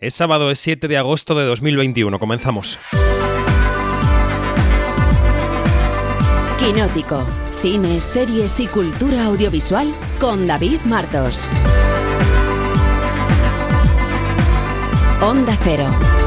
Es sábado, es 7 de agosto de 2021. Comenzamos. Quinótico. Cine, series y cultura audiovisual con David Martos. Onda Cero.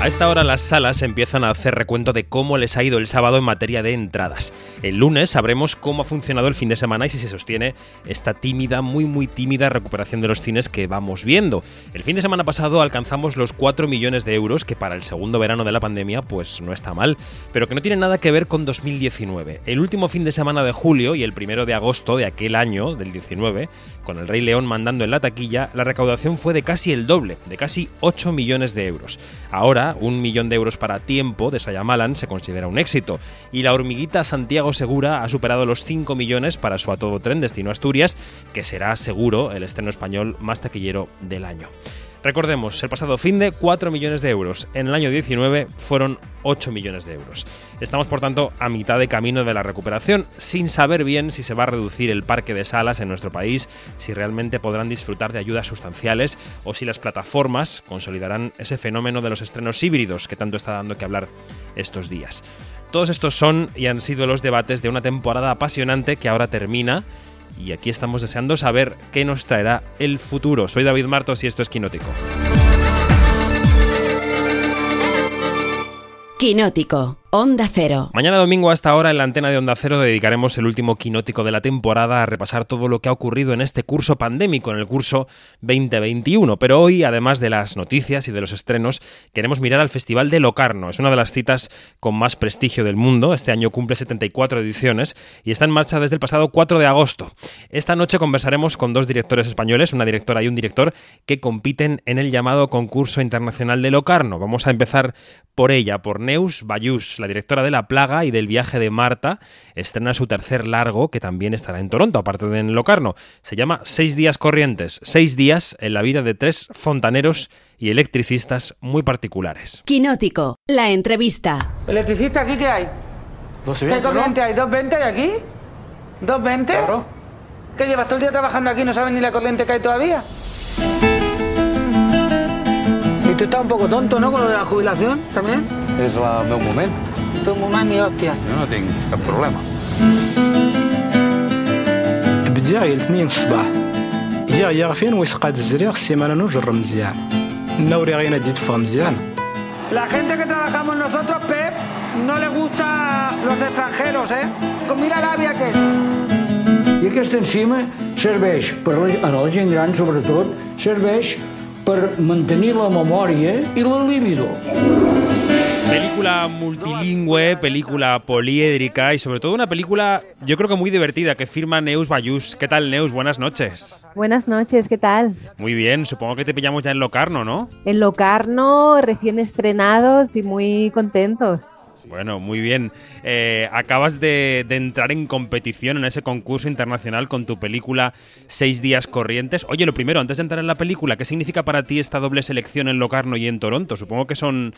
A esta hora las salas empiezan a hacer recuento de cómo les ha ido el sábado en materia de entradas. El lunes sabremos cómo ha funcionado el fin de semana y si se sostiene esta tímida, muy muy tímida recuperación de los cines que vamos viendo. El fin de semana pasado alcanzamos los 4 millones de euros, que para el segundo verano de la pandemia pues no está mal, pero que no tiene nada que ver con 2019. El último fin de semana de julio y el primero de agosto de aquel año, del 19, con el Rey León mandando en la taquilla, la recaudación fue de casi el doble, de casi 8 millones de euros. Ahora, un millón de euros para tiempo de Sayamalan se considera un éxito. Y la hormiguita Santiago Segura ha superado los 5 millones para su a tren destino Asturias, que será seguro el estreno español más taquillero del año. Recordemos, el pasado fin de 4 millones de euros. En el año 19 fueron 8 millones de euros. Estamos, por tanto, a mitad de camino de la recuperación, sin saber bien si se va a reducir el parque de salas en nuestro país, si realmente podrán disfrutar de ayudas sustanciales o si las plataformas consolidarán ese fenómeno de los estrenos híbridos que tanto está dando que hablar estos días. Todos estos son y han sido los debates de una temporada apasionante que ahora termina y aquí estamos deseando saber qué nos traerá el futuro. Soy David Martos y esto es Quinótico. Quinótico Onda Cero. Mañana domingo a esta hora en la antena de Onda Cero dedicaremos el último quinótico de la temporada a repasar todo lo que ha ocurrido en este curso pandémico, en el curso 2021. Pero hoy, además de las noticias y de los estrenos, queremos mirar al Festival de Locarno. Es una de las citas con más prestigio del mundo. Este año cumple 74 ediciones y está en marcha desde el pasado 4 de agosto. Esta noche conversaremos con dos directores españoles, una directora y un director, que compiten en el llamado concurso internacional de Locarno. Vamos a empezar por ella, por Neus Bayús la directora de La Plaga y del viaje de Marta, estrena su tercer largo, que también estará en Toronto, aparte de en Locarno. Se llama Seis días corrientes, seis días en la vida de tres fontaneros y electricistas muy particulares. Quinótico, la entrevista. ¿Electricista aquí qué hay? ¿Qué corriente hay? ¿220 hay aquí? ¿220? Claro. ¿Qué llevas todo el día trabajando aquí y no sabes ni la corriente que hay todavía? Y tú estás un poco tonto, ¿no? Con lo de la jubilación también. És el meu moment. Tú muy mal ni hostia. Jo no tinc cap problema. بديع الاثنين الصباح يا يا فين ويسقاد الزريق السيمانه نجر مزيان النوري غينا دي تفهم مزيان La gente que trabajamos nosotros, Pep, no le gusta los extranjeros, ¿eh? Con mira la via que... I aquesta enzima serveix, per a la, a la gent gran sobretot, serveix per mantenir la memòria i la libido. Película multilingüe, película poliédrica y sobre todo una película yo creo que muy divertida que firma Neus Bayús. ¿Qué tal Neus? Buenas noches. Buenas noches, ¿qué tal? Muy bien, supongo que te pillamos ya en Locarno, ¿no? En Locarno, recién estrenados y muy contentos. Bueno, muy bien. Eh, acabas de, de entrar en competición en ese concurso internacional con tu película Seis días corrientes. Oye, lo primero, antes de entrar en la película, ¿qué significa para ti esta doble selección en Locarno y en Toronto? Supongo que son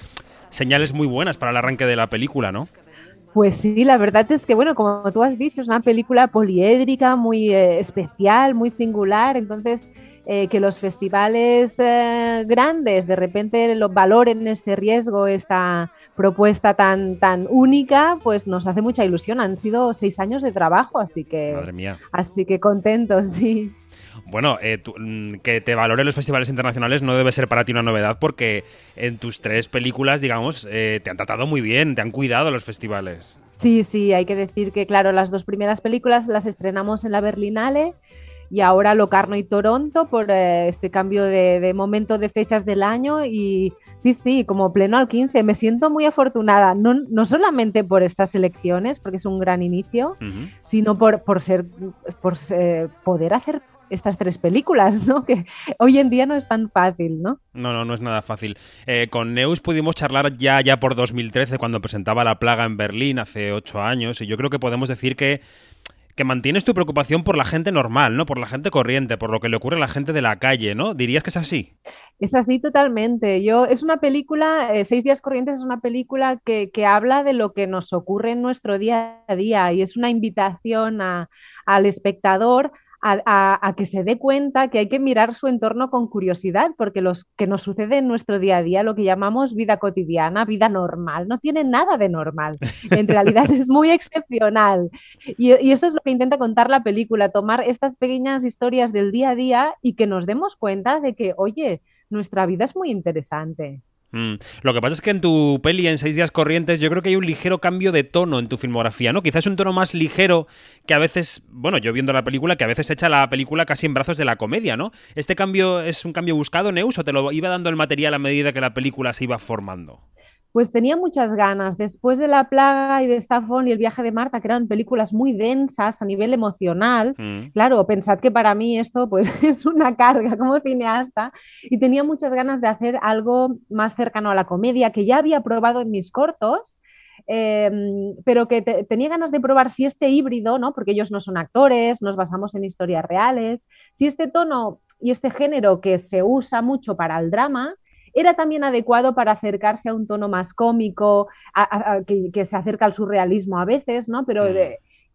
señales muy buenas para el arranque de la película, ¿no? Pues sí, la verdad es que, bueno, como tú has dicho, es una película poliédrica, muy eh, especial, muy singular. Entonces, eh, que los festivales eh, grandes de repente lo valoren este riesgo, esta propuesta tan, tan única, pues nos hace mucha ilusión. Han sido seis años de trabajo, así que, Madre mía. así que contentos, sí. Bueno, eh, tú, mm, que te valoren los festivales internacionales no debe ser para ti una novedad porque en tus tres películas, digamos, eh, te han tratado muy bien, te han cuidado los festivales. Sí, sí, hay que decir que, claro, las dos primeras películas las estrenamos en la Berlinale y ahora Locarno y Toronto por eh, este cambio de, de momento de fechas del año y sí, sí, como pleno al 15. Me siento muy afortunada, no, no solamente por estas elecciones, porque es un gran inicio, sino por, por ser, por eh, poder hacer estas tres películas, ¿no? Que hoy en día no es tan fácil, ¿no? No, no, no es nada fácil. Eh, con Neus pudimos charlar ya, ya por 2013, cuando presentaba La Plaga en Berlín hace ocho años, y yo creo que podemos decir que, que mantienes tu preocupación por la gente normal, ¿no? Por la gente corriente, por lo que le ocurre a la gente de la calle, ¿no? ¿Dirías que es así? Es así totalmente. Yo, es una película, eh, Seis días corrientes es una película que, que habla de lo que nos ocurre en nuestro día a día y es una invitación a- al espectador a, que se dé cuenta que hay que mirar su entorno con curiosidad, porque lo que nos sucede en nuestro día a día, lo que llamamos vida cotidiana, vida normal, no tiene nada de normal. En realidad es muy excepcional. Y, y esto es lo que intenta contar la película, tomar estas pequeñas historias del día a día y que nos demos cuenta de que, oye, nuestra vida es muy interesante. Mm. Lo que pasa es que en tu peli, en Seis Días Corrientes, yo creo que hay un ligero cambio de tono en tu filmografía, ¿no? Quizás un tono más ligero que a veces, bueno, yo viendo la película, que a veces echa la película casi en brazos de la comedia, ¿no? ¿Este cambio es un cambio buscado, Neus, o te lo iba dando el material a medida que la película se iba formando? Pues tenía muchas ganas. Después de La Plaga y de Stafford y El viaje de Marta, que eran películas muy densas a nivel emocional, mm. claro, pensad que para mí esto pues es una carga como cineasta y tenía muchas ganas de hacer algo más cercano a la comedia que ya había probado en mis cortos. Em, pero que tenía ganas de probar si este híbrido, ¿no? porque ellos no son actores, nos basamos en historias reales, si este tono y este género que se usa mucho para el drama, era también adecuado para acercarse a un tono más cómico, que, se acerca al surrealismo a veces, ¿no? Pero mm.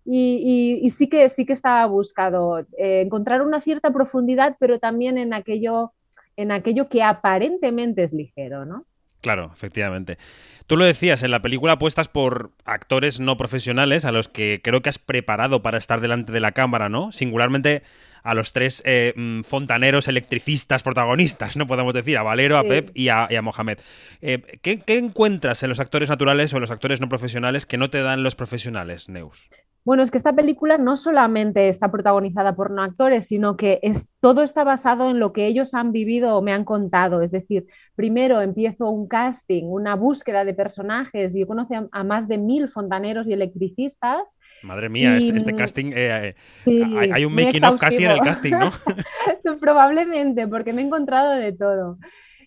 y, sí que sí que estaba buscado eh, encontrar una cierta profundidad, pero también en aquello, en aquello que aparentemente es ligero, ¿no? Claro, efectivamente. Tú lo decías, en la película apuestas por actores no profesionales a los que creo que has preparado para estar delante de la cámara, ¿no? Singularmente a los tres eh, mm, fontaneros electricistas protagonistas, no podemos decir, a Valero, a Pep y a, Mohamed. Eh, ¿qué, ¿Qué encuentras en los actores naturales o en los actores no profesionales que no te dan los profesionales, Neus? Bueno, es que esta película no solamente está protagonizada por no actores, sino que es, todo está basado en lo que ellos han vivido o me han contado. Es decir, primero empiezo un casting, una búsqueda de personajes. Yo conocí a, más de mil fontaneros y electricistas. Madre mía, este, este, casting, eh, eh, hay, un making of casi en el casting, ¿no? Probablemente, porque me he encontrado de todo.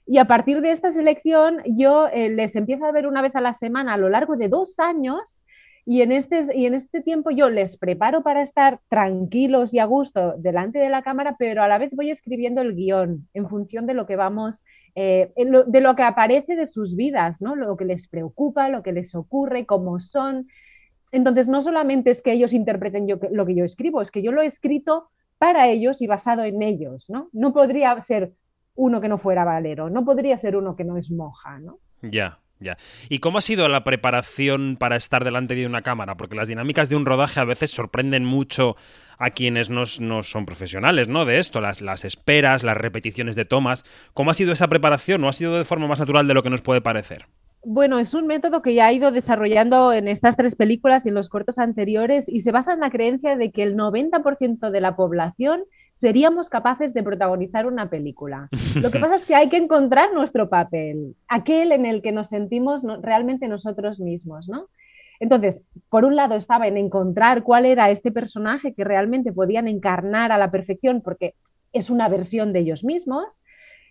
Y a partir de esta selección, yo eh, les empiezo a ver una vez a la semana a lo largo de dos años y en, este, y en este tiempo yo les preparo para estar tranquilos y a gusto delante de la cámara, pero a la vez voy escribiendo el guion en función de lo que vamos, eh, de lo que aparece de sus vidas, ¿no? lo que les preocupa, lo que les ocurre, cómo son. Entonces, no solamente es que ellos interpreten yo, lo que yo escribo, es que yo lo he escrito para ellos y basado en ellos. No, no podría ser uno que no fuera Valero, no podría ser uno que no es Moja. ¿no? Ya. Ya. ¿Y cómo ha sido la preparación para estar delante de una cámara? Porque las dinámicas de un rodaje a veces sorprenden mucho a quienes no, son profesionales, ¿no? De esto, las, esperas, las repeticiones de tomas. ¿Cómo ha sido esa preparación? ¿No ha sido de forma más natural de lo que nos puede parecer? Bueno, es un método que ya ha ido desarrollando en estas tres películas y en los cortos anteriores y se basa en la creencia de que el 90% de la población seríamos capaces de protagonizar una película. Lo que pasa es que hay que encontrar nuestro papel, aquel en el que nos sentimos realmente nosotros mismos, ¿no? Entonces, por un lado estaba en encontrar cuál era este personaje que realmente podían encarnar a la perfección porque es una versión de ellos mismos.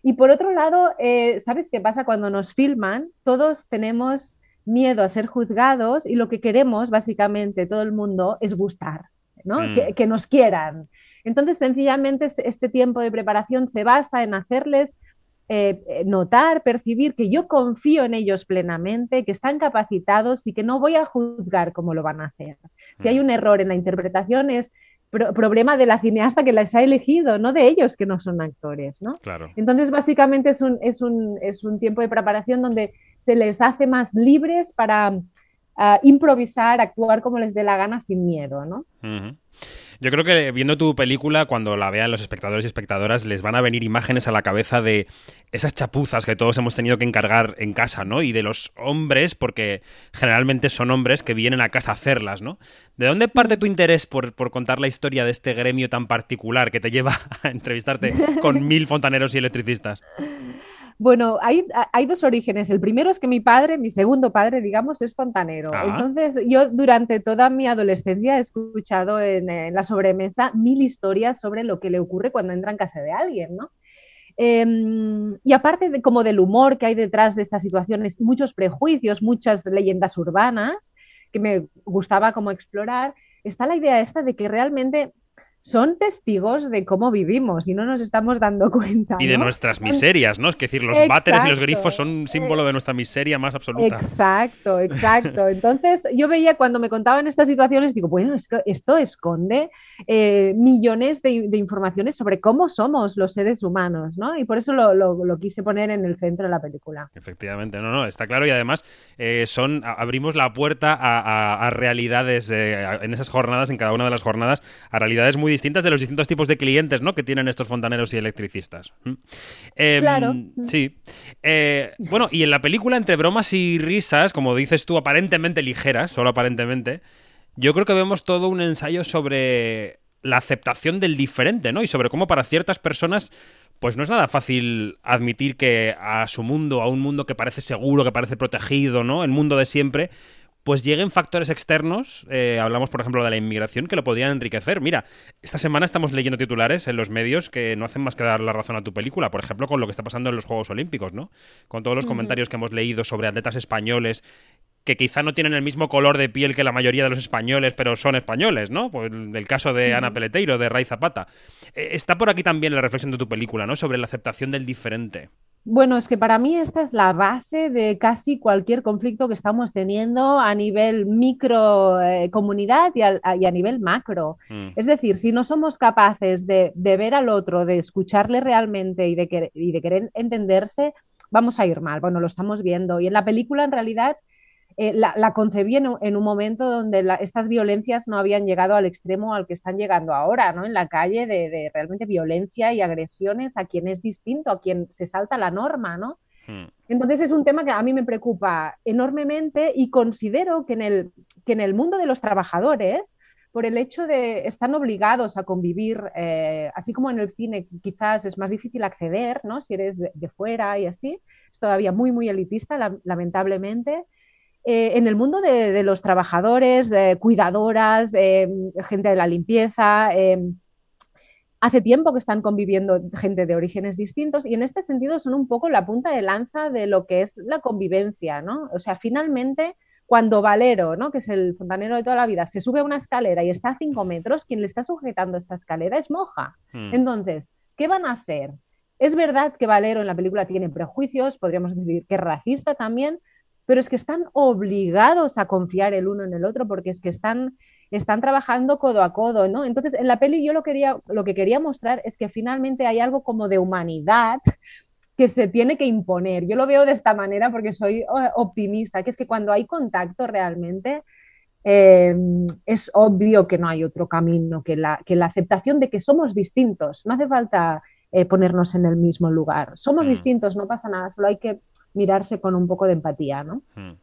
Y por otro lado, eh, ¿sabes qué pasa cuando nos filman? Todos tenemos miedo a ser juzgados y lo que queremos, básicamente, todo el mundo, es gustar, ¿no? Mm. que, nos quieran. Entonces, sencillamente, este tiempo de preparación se basa en hacerles eh, eh, notar, percibir que yo confío en ellos plenamente, que están capacitados y que no voy a juzgar cómo lo van a hacer. Si hay un error en la interpretación es problema de la cineasta que les ha elegido, no de ellos que no son actores. ¿no? Claro. Entonces, básicamente es un, es, un, es un, tiempo de preparación donde se les hace más libres para ah, improvisar, actuar como les dé la gana sin miedo. ¿no? Yo creo que viendo tu película, cuando la vean los espectadores y espectadoras, les van a venir imágenes a la cabeza de esas chapuzas que todos hemos tenido que encargar en casa, ¿no? Y de los hombres, porque generalmente son hombres que vienen a casa a hacerlas, ¿no? ¿De dónde parte tu interés por, por contar la historia de este gremio tan particular que te lleva a entrevistarte con mil fontaneros y electricistas? Bueno, hay, dos orígenes. El primero es que mi padre, mi segundo padre, digamos, es fontanero. Ah. Entonces, yo durante toda mi adolescencia he escuchado en, la sobremesa mil historias sobre lo que le ocurre cuando entra en casa de alguien, ¿no? Em, y aparte de, como del humor que hay detrás de estas situaciones, muchos prejuicios, muchas leyendas urbanas que me gustaba como explorar, está la idea esta de que realmente son testigos de cómo vivimos y no nos estamos dando cuenta. Y de nuestras miserias, ¿no? Es decir, los váteres y los grifos son símbolo de nuestra miseria más absoluta. Exacto, exacto. Entonces yo veía cuando me contaban estas situaciones, digo, bueno, es que esto esconde eh, millones de, informaciones sobre cómo somos los seres humanos, ¿no? Y por eso lo, quise poner en el centro de la película. Efectivamente, no, no, está claro y además eh, son, abrimos la puerta a, realidades eh, en esas jornadas, en cada una de las jornadas, a realidades muy distintas de los distintos tipos de clientes ¿no? que tienen estos fontaneros y electricistas. ¿Mm? Em, claro. Sí. Eh, bueno, y en la película, entre bromas y risas, como dices tú, aparentemente ligeras, solo aparentemente, yo creo que vemos todo un ensayo sobre la aceptación del diferente, ¿no? Y sobre cómo para ciertas personas pues no es nada fácil admitir que a su mundo, a un mundo que parece seguro, que parece protegido, ¿no? El mundo de siempre, pues lleguen factores externos, eh, hablamos por ejemplo de la inmigración, que lo podrían enriquecer. Mira, esta semana estamos leyendo titulares en los medios que no hacen más que dar la razón a tu película, por ejemplo con lo que está pasando en los Juegos Olímpicos, ¿no? Con todos los comentarios que hemos leído sobre atletas españoles que quizá no tienen el mismo color de piel que la mayoría de los españoles, pero son españoles, ¿no? Pues el caso de Ana Peleteiro, de Ray Zapata. Eh, está por aquí también la reflexión de tu película, ¿no? Sobre la aceptación del diferente. Bueno, es que para mí esta es la base de casi cualquier conflicto que estamos teniendo a nivel micro eh, comunidad y a, nivel macro. Mm. Es decir, si no somos capaces de, ver al otro, de escucharle realmente y de, y de querer entenderse, vamos a ir mal. Bueno, lo estamos viendo. Y en la película, en realidad, eh, la, concebí en, un momento donde estas violencias no habían llegado al extremo al que están llegando ahora, ¿no? En la calle de, realmente violencia y agresiones a quien es distinto, a quien se salta la norma, ¿no? Hmm. Entonces es un tema que a mí me preocupa enormemente y considero que en el, que en el mundo de los trabajadores, por el hecho de están obligados a convivir, eh, así como en el cine quizás es más difícil acceder, ¿no? Si eres de, de fuera y así, es todavía muy, muy elitista, lamentablemente. Eh, en el mundo de, los trabajadores, cuidadoras, eh, gente de la limpieza, eh, hace tiempo que están conviviendo gente de orígenes distintos y en este sentido son un poco la punta de lanza de lo que es la convivencia, ¿no? O sea, finalmente cuando Valero, ¿no? que es el fontanero de toda la vida, se sube a una escalera y está a cinco metros, quien le está sujetando esta escalera es Moja. Hmm. Entonces, ¿qué van a hacer? Es verdad que Valero en la película tiene prejuicios, podríamos decir que es racista también, pero es que están obligados a confiar el uno en el otro porque es que están, están trabajando codo a codo, ¿no? Entonces, en la peli yo lo, quería, lo que quería mostrar es que finalmente hay algo como de humanidad que se tiene que imponer. Yo lo veo de esta manera porque soy oh, optimista, que es que cuando hay contacto realmente em, es obvio que no hay otro camino que la, que la aceptación de que somos distintos. No hace falta eh, ponernos en el mismo lugar. Somos mm. distintos, no pasa nada, solo hay que mirarse con un poco de empatía, ¿no? Hmm.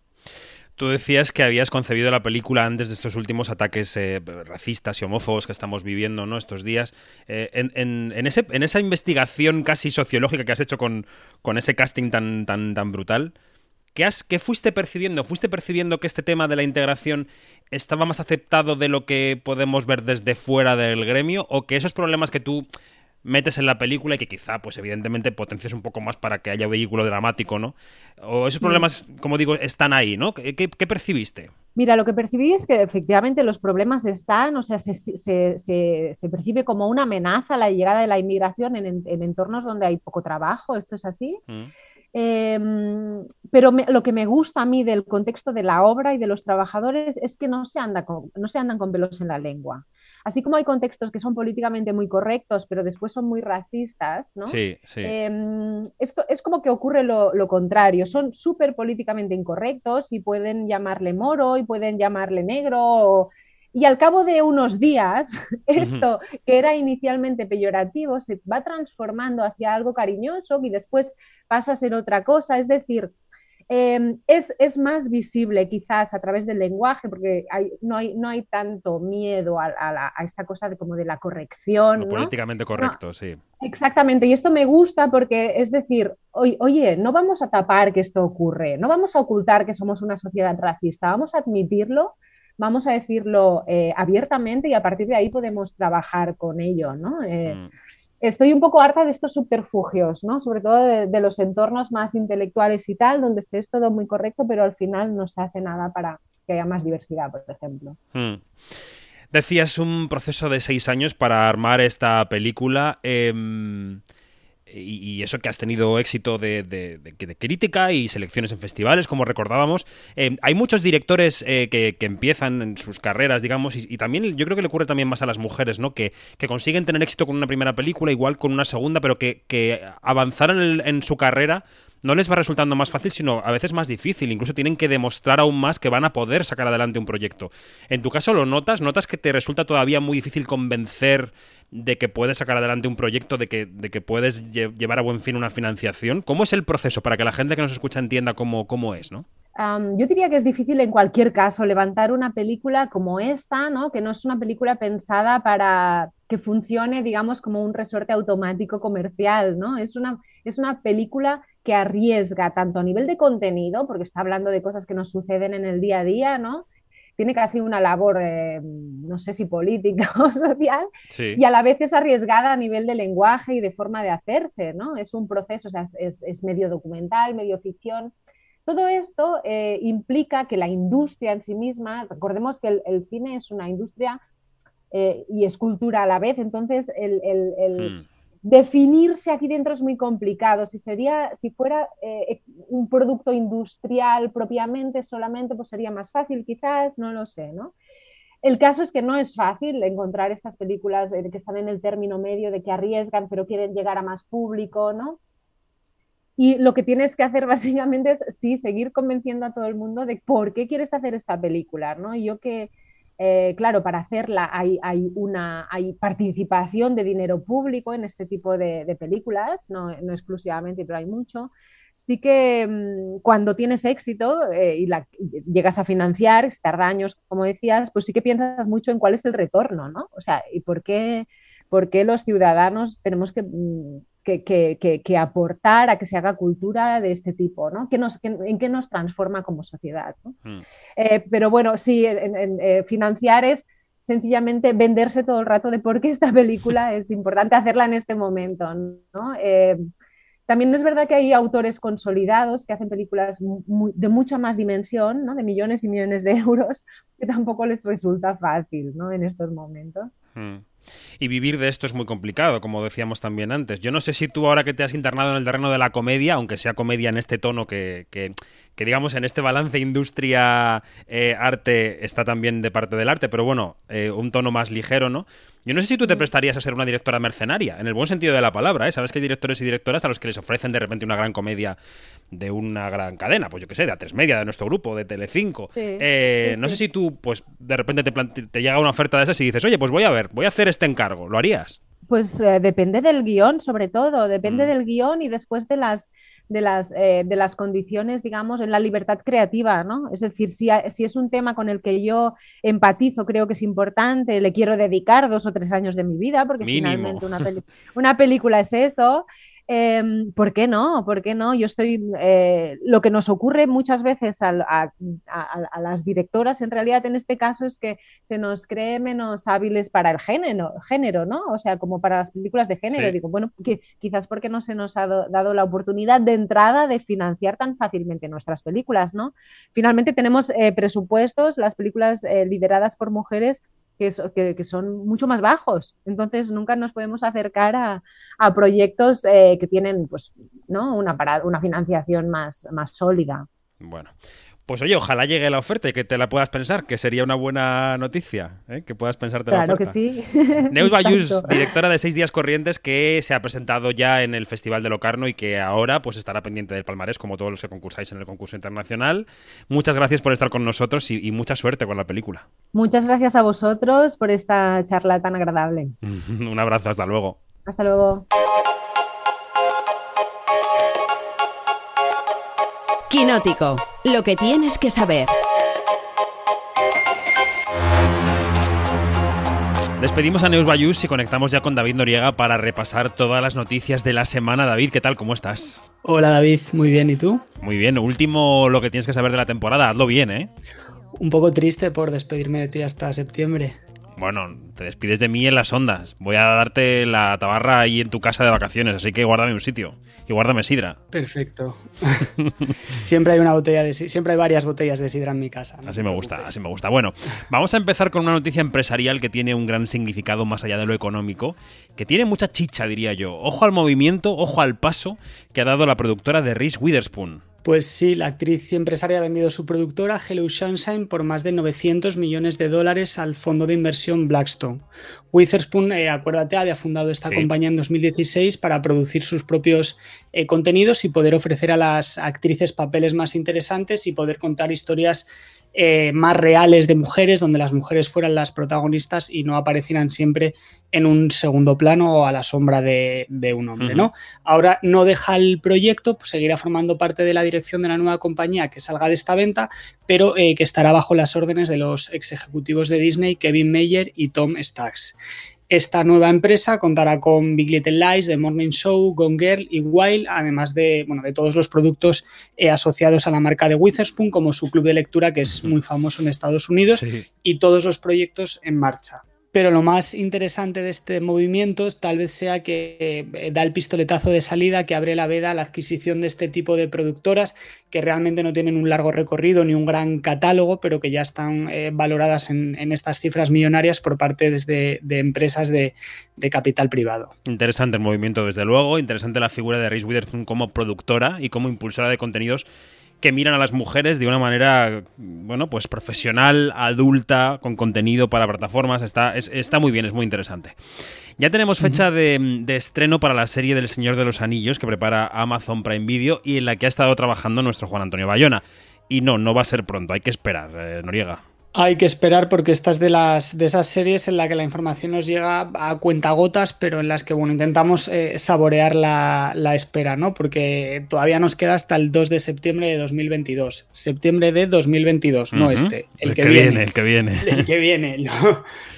Tú decías que habías concebido la película antes de estos últimos ataques eh, racistas y homófobos que estamos viviendo ¿no? estos días. Eh, en, esa investigación casi sociológica que has hecho con, ese casting tan, tan, tan brutal, ¿qué, has, ¿qué fuiste percibiendo? ¿Fuiste percibiendo que este tema de la integración estaba más aceptado de lo que podemos ver desde fuera del gremio? ¿O que esos problemas que tú metes en la película y que quizá, pues evidentemente, potencias un poco más para que haya vehículo dramático, ¿no? O esos mm. problemas, como digo, están ahí, ¿no? ¿Qué, percibiste? Mira, lo que percibí es que efectivamente los problemas están, o sea, se, se, percibe como una amenaza la llegada de la inmigración en, entornos donde hay poco trabajo, esto es así. Mm. Em, pero lo que me gusta a mí del contexto de la obra y de los trabajadores es que no se, anda no se andan con pelos en la lengua así como hay contextos que son políticamente muy correctos, pero después son muy racistas, ¿no? Sí, sí. Em, es, como que ocurre lo, contrario, son súper políticamente incorrectos y pueden llamarle moro y pueden llamarle negro. Y al cabo de unos días, esto que era inicialmente peyorativo se va transformando hacia algo cariñoso y después pasa a ser otra cosa. Es decir, Em, es, más visible quizás a través del lenguaje, porque no, hay, no hay tanto miedo a, esta cosa de como de la corrección. políticamente correcto, sí. Exactamente, y esto me gusta porque es decir, oye, no vamos a tapar que esto ocurre, no vamos a ocultar que somos una sociedad racista, vamos a admitirlo, vamos a decirlo eh, abiertamente y a partir de ahí podemos trabajar con ello, ¿no? Eh, mm estoy un poco harta de estos subterfugios, ¿no? Sobre todo de, los entornos más intelectuales y tal, donde se es todo muy correcto, pero al final no se hace nada para que haya más diversidad, por ejemplo. Hmm. Decías un proceso de seis años para armar esta película. Em, y, eso que has tenido éxito de, crítica y selecciones en festivales, como recordábamos. Em, hay muchos directores eh, que, empiezan en sus carreras, digamos, y, también yo creo que le ocurre también más a las mujeres, ¿no? Que, consiguen tener éxito con una primera película, igual con una segunda, pero que, avanzar en su carrera no les va resultando más fácil, sino a veces más difícil. Incluso tienen que demostrar aún más que van a poder sacar adelante un proyecto. En tu caso lo notas, notas que te resulta todavía muy difícil convencer de que puedes sacar adelante un proyecto, de que, de que puedes llevar a buen fin una financiación. ¿Cómo es el proceso para que la gente que nos escucha entienda cómo, cómo es, no? yo diría que es difícil en cualquier caso levantar una película como esta, ¿no? que no es una película pensada para que funcione, digamos, como un resorte automático comercial. ¿no? Es, una, es una película que arriesga tanto a nivel de contenido, porque está hablando de cosas que nos suceden en el día a día, ¿no? Tiene casi una labor, eh, no sé si política o social, y a la vez es arriesgada a nivel de lenguaje y de forma de hacerse, ¿no? Es un proceso, o sea, es, medio documental, medio ficción. Todo esto eh, implica que la industria en sí misma, recordemos que el, cine es una industria eh, y es cultura a la vez, entonces el, hmm definirse aquí dentro es muy complicado. Si, sería, si fuera eh, un producto industrial propiamente, solamente, pues sería más fácil quizás, no lo sé, ¿no? El caso es que no es fácil encontrar estas películas eh, que están en el término medio de que arriesgan pero quieren llegar a más público, ¿no? Y lo que tienes que hacer básicamente es sí seguir convenciendo a todo el mundo de por qué quieres hacer esta película, ¿no? Y yo que eh, claro, para hacerla hay, una, hay participación de dinero público en este tipo de, películas, no, exclusivamente, pero hay mucho. Sí que mm, cuando tienes éxito eh, y llegas a financiar, tarda años, como decías, pues sí que piensas mucho en cuál es el retorno, ¿no? O sea, y por qué, por qué los ciudadanos tenemos que mm, que, aportar a que se haga cultura de este tipo, ¿no? nos, ¿En qué nos transforma como sociedad? Hmm. Eh, pero bueno, sí, eh, financiar es sencillamente venderse todo el rato de por qué esta película es importante hacerla en este momento, ¿no? Eh, también es verdad que hay autores consolidados que hacen películas de mucha más dimensión, ¿no? de millones y millones de euros, que tampoco les resulta fácil ¿no? en estos momentos. Hmm. Y vivir de esto es muy complicado, como decíamos también antes. Yo no sé si tú ahora que te has internado en el terreno de la comedia, aunque sea comedia en este tono que, que, digamos en este balance industria-arte eh, está también de parte del arte, pero bueno, eh, un tono más ligero, ¿no? Yo no sé si tú te mm. prestarías a ser una directora mercenaria, en el buen sentido de la palabra, ¿eh? Sabes que hay directores y directoras a los que les ofrecen de repente una gran comedia de una gran cadena, pues yo qué sé, de A3 Media, de nuestro grupo, de Telecinco. Eh, no sé si tú, pues, de repente te, te llega una oferta de esas y dices, oye, pues voy a ver, voy a hacer este encargo, ¿lo harías? Pues eh, depende del guion, sobre todo, depende mm. del guion y después de las, de, las, eh, de las condiciones, digamos, en la libertad creativa, ¿no? Es decir, si, si, es un tema con el que yo empatizo, creo que es importante, le quiero dedicar dos o tres años de mi vida, porque finalmente una, una película es eso, Em, ¿Por qué no? ¿Por qué no? Yo estoy. Eh, lo que nos ocurre muchas veces a, las directoras, en realidad, en este caso, es que se nos cree menos hábiles para el género, género ¿no? O sea, como para las películas de género. Digo, bueno, que, quizás porque no se nos ha dado la oportunidad de entrada de financiar tan fácilmente nuestras películas, ¿no? Finalmente tenemos eh, presupuestos, las películas eh, lideradas por mujeres que, que, son mucho más bajos. Entonces, nunca nos podemos acercar a, a proyectos eh, que tienen pues, ¿no? una, una financiación más, más sólida. Bueno, pues oye, ojalá llegue la oferta y que te la puedas pensar, que sería una buena noticia, ¿eh? que puedas pensarte la oferta. Claro que sí. Neus Bayús, directora de Seis Días Corrientes, que se ha presentado ya en el Festival de Locarno y que ahora pues estará pendiente del palmarés, como todos los que concursáis en el concurso internacional. Muchas gracias por estar con nosotros y, y mucha suerte con la película. Muchas gracias a vosotros por esta charla tan agradable. Un abrazo, hasta luego. Hasta luego. Quinótico, lo que tienes que saber. Despedimos a Neus Bayús y conectamos ya con David Noriega para repasar todas las noticias de la semana. David, ¿qué tal? ¿Cómo estás? Hola David, muy bien, ¿y tú? Muy bien, último lo que tienes que saber de la temporada, hazlo bien, ¿eh? Un poco triste por despedirme de ti hasta septiembre. Bueno, te despides de mí en las ondas. Voy a darte la tabarra ahí en tu casa de vacaciones, así que guárdame un sitio. Y guárdame sidra. Perfecto. siempre hay una botella de siempre hay varias botellas de sidra en mi casa. así me gusta, así me gusta. Bueno, vamos a empezar con una noticia empresarial que tiene un gran significado más allá de lo económico, que tiene mucha chicha, diría yo. Ojo al movimiento, ojo al paso que ha dado la productora de Reese Witherspoon. Pues sí, la actriz y empresaria ha vendido su productora Hello Sunshine por más de 900 millones de dólares al fondo de inversión Blackstone. Witherspoon, eh, acuérdate, había fundado esta compañía en 2016 para producir sus propios eh, contenidos y poder ofrecer a las actrices papeles más interesantes y poder contar historias eh, más reales de mujeres, donde las mujeres fueran las protagonistas y no aparecieran siempre en un segundo plano o a la sombra de, un hombre, ¿no? Ahora no deja el proyecto, pues seguirá formando parte de la dirección de la nueva compañía que salga de esta venta, pero eh, que estará bajo las órdenes de los ex ejecutivos de Disney, Kevin Mayer y Tom Stacks. Esta nueva empresa contará con Big Little Lies, The Morning Show, Gone Girl y Wild, además de, bueno, de todos los productos eh, asociados a la marca de Witherspoon, como su club de lectura, que es muy famoso en Estados Unidos, y todos los proyectos en marcha. Pero lo más interesante de este movimiento tal vez sea que eh, da el pistoletazo de salida que abre la veda a la adquisición de este tipo de productoras que realmente no tienen un largo recorrido ni un gran catálogo, pero que ya están eh, valoradas en, estas cifras millonarias por parte de, empresas de, de, capital privado. Interesante el movimiento, desde luego. Interesante la figura de Reese Witherspoon como productora y como impulsora de contenidos que miran a las mujeres de una manera, bueno, pues profesional, adulta, con contenido para plataformas. Está, está muy bien, es muy interesante. Ya tenemos fecha de, estreno para la serie del Señor de los Anillos que prepara Amazon Prime Video y en la que ha estado trabajando nuestro Juan Antonio Bayona. Y no, no va a ser pronto, hay que esperar, eh, Noriega. Hay que esperar porque esta es de las de esas series en la que la información nos llega a cuentagotas, pero en las que bueno, intentamos eh, saborear la, espera, ¿no? Porque todavía nos queda hasta el 2 de septiembre de 2022. Septiembre de 2022, no este, el, que, viene, El que viene. El que viene.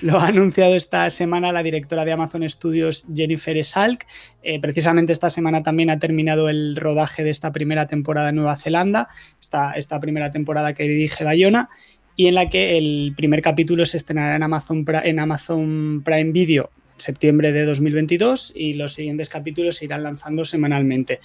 Lo, ha anunciado esta semana la directora de Amazon Studios, Jennifer Salk. Eh, precisamente esta semana también ha terminado el rodaje de esta primera temporada en Nueva Zelanda, esta, esta primera temporada que dirige Bayona y en la que el primer capítulo se estrenará en Amazon, en Amazon Prime Video en septiembre de 2022 y los siguientes capítulos se irán lanzando semanalmente.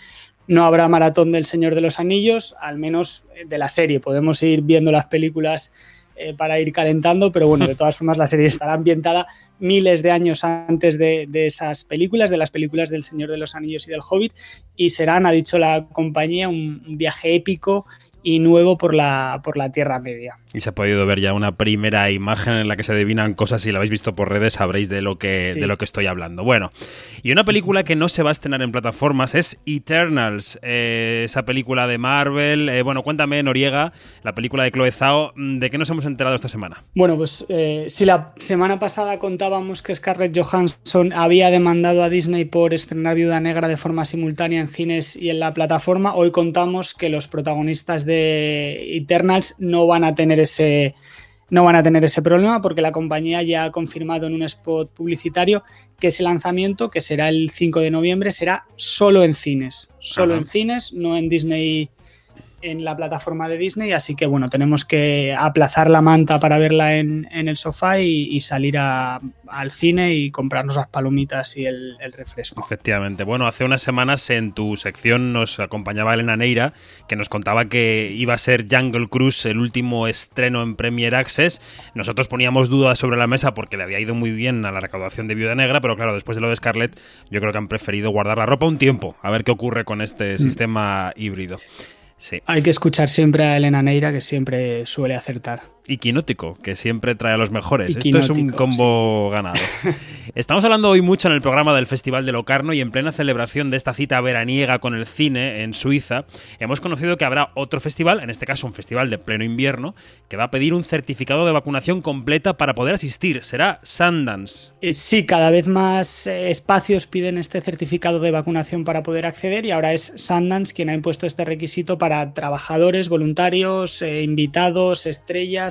No habrá maratón del Señor de los Anillos, al menos de la serie. Podemos ir viendo las películas eh, para ir calentando, pero bueno, de todas formas la serie estará ambientada miles de años antes de, esas películas, de las películas del Señor de los Anillos y del Hobbit, y serán, ha dicho la compañía, un viaje épico y nuevo por la, por la Tierra Media. Y se ha podido ver ya una primera imagen en la que se adivinan cosas. Si la habéis visto por redes, sabréis de lo que, de lo que estoy hablando. Bueno, y una película que no se va a estrenar en plataformas es Eternals, eh, esa película de Marvel. Eh, bueno, cuéntame, Noriega, la película de Chloe Zhao, ¿de qué nos hemos enterado esta semana? Bueno, pues eh, si la semana pasada contábamos que Scarlett Johansson había demandado a Disney por estrenar Viuda Negra de forma simultánea en cines y en la plataforma, hoy contamos que los protagonistas de Eternals no van a tener ese no van a tener ese problema porque la compañía ya ha confirmado en un spot publicitario que ese lanzamiento, que será el 5 de noviembre, será solo en cines. Solo en cines, no en Disney en la plataforma de Disney, así que bueno, tenemos que aplazar la manta para verla en, el sofá y, salir al cine y comprarnos las palomitas y el, refresco. Efectivamente. Bueno, hace unas semanas en tu sección nos acompañaba Elena Neira, que nos contaba que iba a ser Jungle Cruise el último estreno en Premier Access. Nosotros poníamos dudas sobre la mesa porque le había ido muy bien a la recaudación de Viuda Negra, pero claro, después de lo de Scarlett, yo creo que han preferido guardar la ropa un tiempo, a ver qué ocurre con este mm. sistema híbrido. Hay que escuchar siempre a Elena Neira, que siempre suele acertar y Quinótico, que siempre trae a los mejores. Esto es un combo ganado. Estamos hablando hoy mucho en el programa del Festival de Locarno y en plena celebración de esta cita veraniega con el cine en Suiza, hemos conocido que habrá otro festival, en este caso un festival de pleno invierno, que va a pedir un certificado de vacunación completa para poder asistir. Será Sundance. Eh, sí, cada vez más eh, espacios piden este certificado de vacunación para poder acceder y ahora es Sundance quien ha impuesto este requisito para trabajadores, voluntarios, eh, invitados, estrellas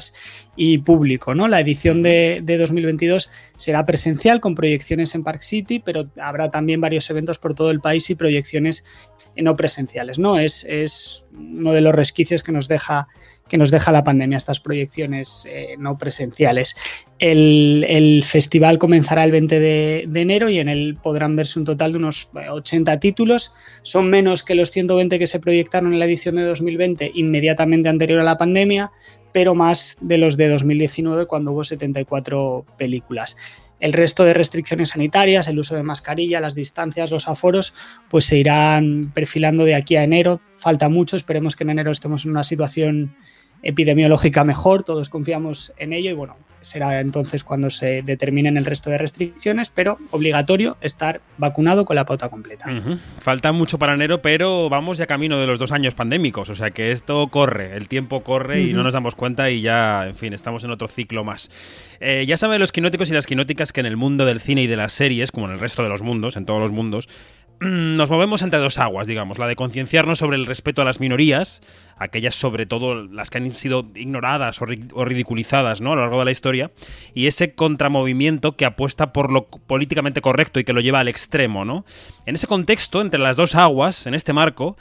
y público. ¿no? La edición de, 2022 será presencial con proyecciones en Park City, pero habrá también varios eventos por todo el país y proyecciones no presenciales. ¿no? Es, es uno de los resquicios que nos deja que nos deja la pandemia, estas proyecciones eh, no presenciales. El, festival comenzará el 20 de, enero y en él podrán verse un total de unos 80 títulos. Son menos que los 120 que se proyectaron en la edición de 2020, inmediatamente anterior a la pandemia, pero más de los de 2019, cuando hubo 74 películas. El resto de restricciones sanitarias, el uso de mascarilla, las distancias, los aforos, pues se irán perfilando de aquí a enero. Falta mucho, esperemos que en enero estemos en una situación epidemiológica mejor, todos confiamos en ello y bueno, será entonces cuando se determinen el resto de restricciones, pero obligatorio estar vacunado con la pauta completa. Falta mucho para enero, pero vamos ya camino de los dos años pandémicos, o sea que esto corre, el tiempo corre y no nos damos cuenta y ya, en fin, estamos en otro ciclo más. Eh, ya saben los quinóticos y las quinóticas que en el mundo del cine y de las series, como en el resto de los mundos, en todos los mundos, nos movemos entre dos aguas, digamos, la de concienciarnos sobre el respeto a las minorías, aquellas sobre todo las que han sido ignoradas o, ridiculizadas ¿no? a lo largo de la historia, y ese contramovimiento que apuesta por lo políticamente correcto y que lo lleva al extremo. ¿no? En ese contexto, entre las dos aguas, en este marco,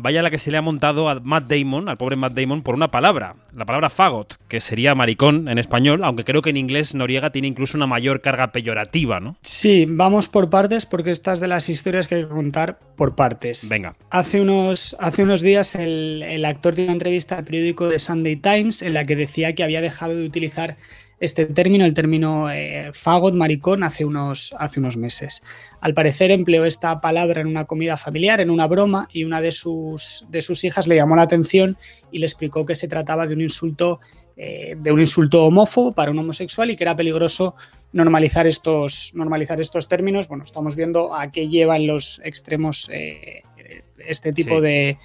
vaya la que se le ha montado a Matt Damon, al pobre Matt Damon, por una palabra, la palabra fagot, que sería maricón en español, aunque creo que en inglés Noriega tiene incluso una mayor carga peyorativa, ¿no? Sí, vamos por partes porque estas de las historias que hay que contar por partes. Venga. Hace unos, hace unos días el, el actor dio una entrevista al periódico The Sunday Times en la que decía que había dejado de utilizar este término, el término eh, fagot, maricón, hace unos, hace unos meses. Al parecer empleó esta palabra en una comida familiar, en una broma, y una de sus, de sus hijas le llamó la atención y le explicó que se trataba de un insulto, eh, de un insulto homófobo para un homosexual y que era peligroso normalizar estos, normalizar estos términos. Bueno, estamos viendo a qué llevan los extremos eh, este tipo de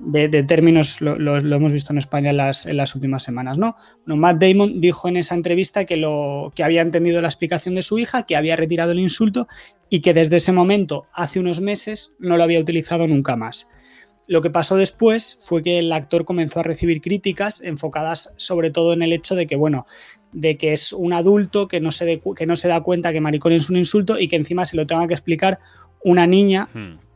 de, términos lo, hemos visto en España en las, en las últimas semanas. ¿no? Matt Damon dijo en esa entrevista que, lo, que había entendido la explicación de su hija, que había retirado el insulto y que desde ese momento, hace unos meses, no lo había utilizado nunca más. Lo que pasó después fue que el actor comenzó a recibir críticas enfocadas sobre todo en el hecho de que, bueno, de que es un adulto que no se, que no se da cuenta que maricón es un insulto y que encima se lo tenga que explicar una niña hmm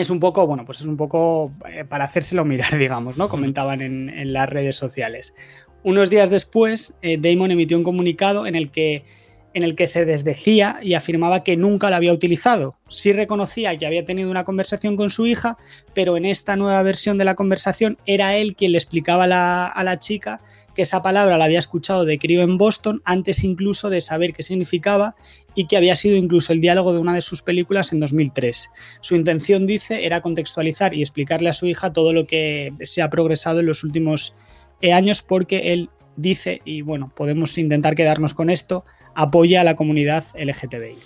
es un poco, bueno, pues es un poco eh, para hacérselo mirar, digamos, ¿no? Comentaban en, las redes sociales. Unos días después, eh, Damon emitió un comunicado en el que en el que se desdecía y afirmaba que nunca la había utilizado. Sí reconocía que había tenido una conversación con su hija, pero en esta nueva versión de la conversación era él quien le explicaba a la chica que esa palabra la había escuchado de crío en Boston antes incluso de saber qué significaba y que había sido incluso el diálogo de una de sus películas en 2003. Su intención, dice, era contextualizar y explicarle a su hija todo lo que se ha progresado en los últimos eh, años porque él dice, y bueno, podemos intentar quedarnos con esto, apoya a la comunidad LGTBI.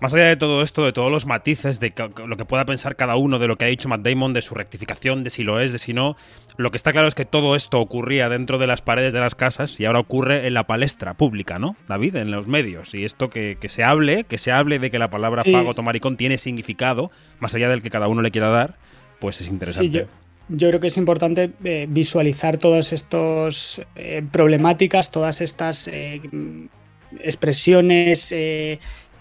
Más allá de todo esto, de todos los matices, de lo que pueda pensar cada uno de lo que ha dicho Matt Damon, de su rectificación, de si lo es, de si no, lo que está claro es que todo esto ocurría dentro de las paredes de las casas y ahora ocurre en la palestra pública, ¿no? David, en los medios. Y esto que, se hable, que se hable de que la palabra sí. fago maricón tiene significado, más allá del que cada uno le quiera dar, pues es interesante. yo, creo que es importante eh, visualizar todas estas eh, problemáticas, todas estas eh, expresiones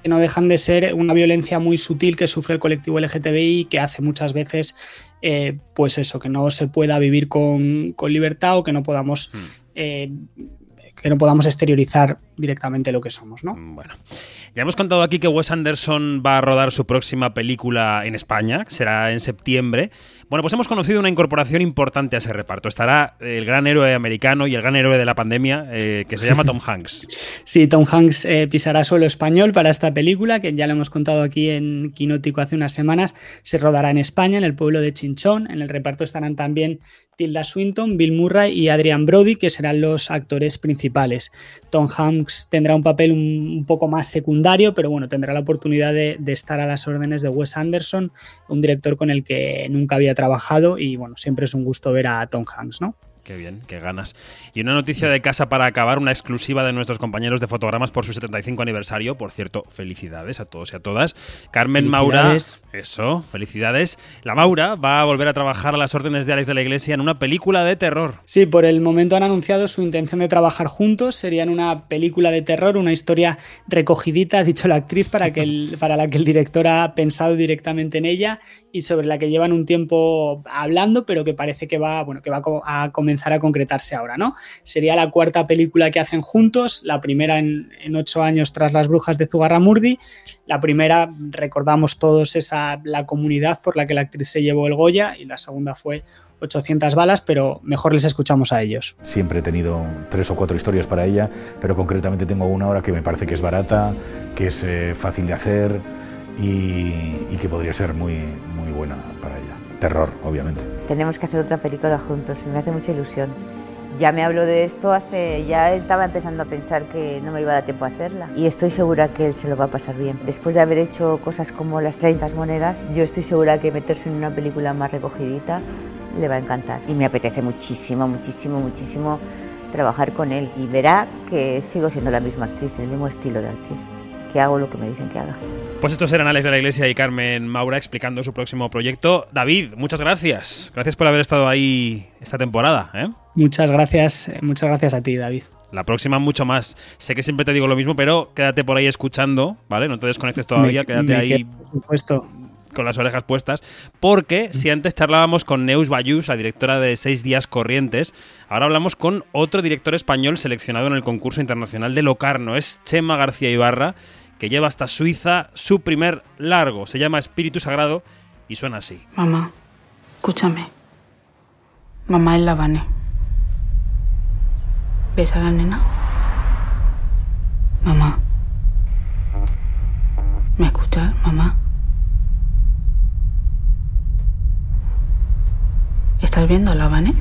que no dejan de ser una violencia muy sutil que sufre el colectivo LGTBI que hace muchas veces eh, pues eso, que no se pueda vivir con, libertad o que no podamos hmm. eh, que no podamos exteriorizar directamente lo que somos, ¿no? Bueno. Ya hemos contado aquí que Wes Anderson va a rodar su próxima película en España, será en septiembre. Bueno, pues hemos conocido una incorporación importante a ese reparto. Estará el gran héroe americano y el gran héroe de la pandemia, eh, que se llama Tom Hanks. Sí, Tom Hanks eh, pisará suelo español para esta película, que ya lo hemos contado aquí en Quinótico hace unas semanas. Se rodará en España, en el pueblo de Chinchón. En el reparto estarán también Tilda Swinton, Bill Murray y Adrian Brody, que serán los actores principales. Tom Hanks tendrá un papel un, poco más secundario, pero bueno, tendrá la oportunidad de, estar a las órdenes de Wes Anderson, un director con el que nunca había trabajado y bueno, siempre es un gusto ver a Tom Hanks, ¿no? Qué bien, qué ganas. Y una noticia de casa para acabar, una exclusiva de nuestros compañeros de fotogramas por su 75 aniversario. Por cierto, felicidades a todos y a todas. Carmen Maura, eso, felicidades. La Maura va a volver a trabajar a las órdenes de Alex de la Iglesia en una película de terror. Sí, por el momento han anunciado su intención de trabajar juntos. Serían una película de terror, una historia recogidita, ha dicho la actriz, para, que para la que el director ha pensado directamente en ella y sobre la que llevan un tiempo hablando, pero que parece que va, bueno, que va a comenzar a concretarse ahora, ¿no? Sería la cuarta película que hacen juntos, la primera en, ocho años tras Las Brujas de Zugarramurdi. La primera, recordamos todos, esa la comunidad por la que la actriz se llevó el Goya, y la segunda fue 800 balas, pero mejor les escuchamos a ellos. Siempre he tenido tres o cuatro historias para ella, pero concretamente tengo una ahora que me parece que es barata, que es eh, fácil de hacer y, y, que podría ser muy, muy buena para ella. Terror, obviamente. Tenemos que hacer otra película juntos, me hace mucha ilusión. Ya me habló de esto hace, ya estaba empezando a pensar que no me iba a dar tiempo a hacerla y estoy segura que él se lo va a pasar bien. Después de haber hecho cosas como las 30 monedas, yo estoy segura que meterse en una película más recogidita le va a encantar y me apetece muchísimo, muchísimo, muchísimo trabajar con él y verá que sigo siendo la misma actriz, el mismo estilo de actriz, que hago lo que me dicen que haga. Pues estos eran Alex de la Iglesia y Carmen Maura explicando su próximo proyecto. David, muchas gracias. Gracias por haber estado ahí esta temporada. ¿eh? Muchas gracias, muchas gracias a ti, David. La próxima mucho más. Sé que siempre te digo lo mismo, pero quédate por ahí escuchando, ¿vale? No te desconectes todavía, quédate ahí. por supuesto con las orejas puestas, porque si antes charlábamos con Neus Bayús, la directora de Seis Días Corrientes, ahora hablamos con otro director español seleccionado en el concurso internacional de Locarno, es Chema García Ibarra, que lleva hasta Suiza su primer largo. Se llama Espíritu Sagrado y suena así. Mamá, escúchame. Mamá es la Vane. ¿Ves a la nena? Mamá. ¿Me escuchas, mamá? ¿Estás viendo a la Vane?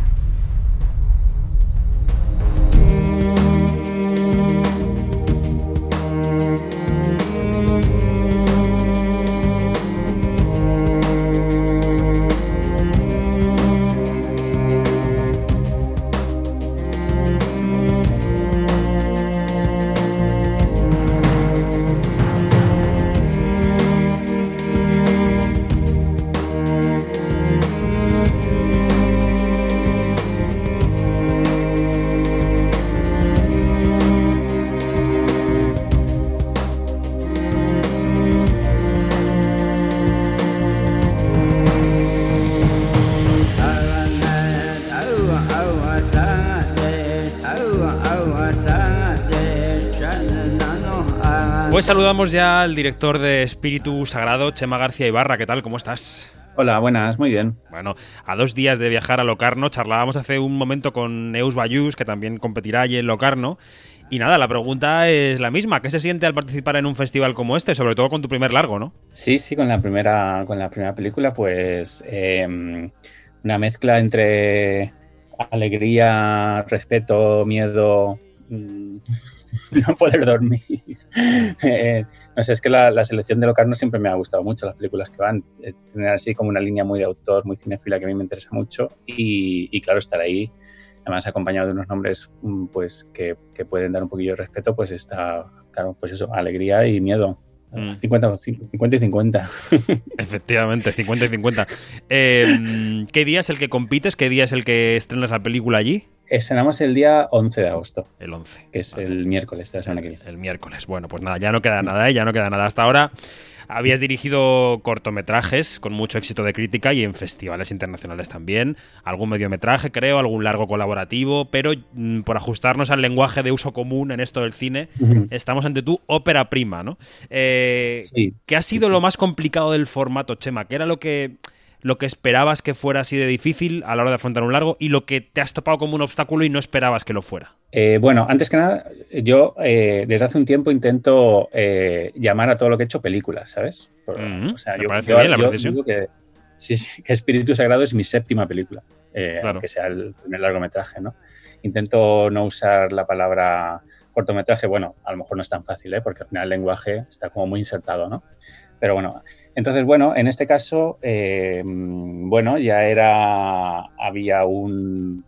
Pues saludamos ya al director de Espíritu Sagrado, Chema García Ibarra. ¿Qué tal? ¿Cómo estás? Hola, buenas, muy bien. Bueno, a dos días de viajar a Locarno, charlábamos hace un momento con Neus Bayús, que también competirá allí en Locarno. Y nada, la pregunta es la misma. ¿Qué se siente al participar en un festival como este? Sobre todo con tu primer largo, ¿no? Sí, sí, con la primera, con la primera película, pues em, una mezcla entre alegría, respeto, miedo. Mm, no poder dormir. Eh, no sé, es que la, selección de Locarno siempre me ha gustado mucho, las películas que van. Es tener así como una línea muy de autor, muy cinefila que a mí me interesa mucho. Y, claro, estar ahí, además acompañado de unos nombres mm, pues que, pueden dar un poquillo de respeto, pues está, claro, pues eso, alegría y miedo. 50, mm. 50, y 50. Efectivamente, 50 y 50. Em, ¿Qué día es el que compites? ¿Qué día es el que estrenas la película allí? Estrenamos el día 11 de agosto. El 11. Que es el miércoles de la semana que viene. El miércoles. Bueno, pues nada, ya no queda nada, ¿eh? ya no queda nada. Hasta ahora habías dirigido cortometrajes con mucho éxito de crítica y en festivales internacionales también. Algún mediometraje, creo, algún largo colaborativo, pero mm, por ajustarnos al lenguaje de uso común en esto del cine, estamos ante tu ópera prima, ¿no? Eh, sí, ¿Qué ha sido lo más complicado del formato, Chema? ¿Qué era lo que lo que esperabas que fuera así de difícil a la hora de afrontar un largo y lo que te has topado como un obstáculo y no esperabas que lo fuera? Eh, bueno, antes que nada, yo eh, desde hace un tiempo intento eh, llamar a todo lo que he hecho películas, ¿sabes? o sea, yo, parece bien la digo que, sí, que Espíritu Sagrado es mi séptima película, aunque sea el primer largometraje, ¿no? Intento no usar la palabra cortometraje, bueno, a lo mejor no es tan fácil, porque al final el lenguaje está como muy insertado, ¿no? Pero bueno, entonces, bueno, en este caso, eh, bueno, ya era, había un,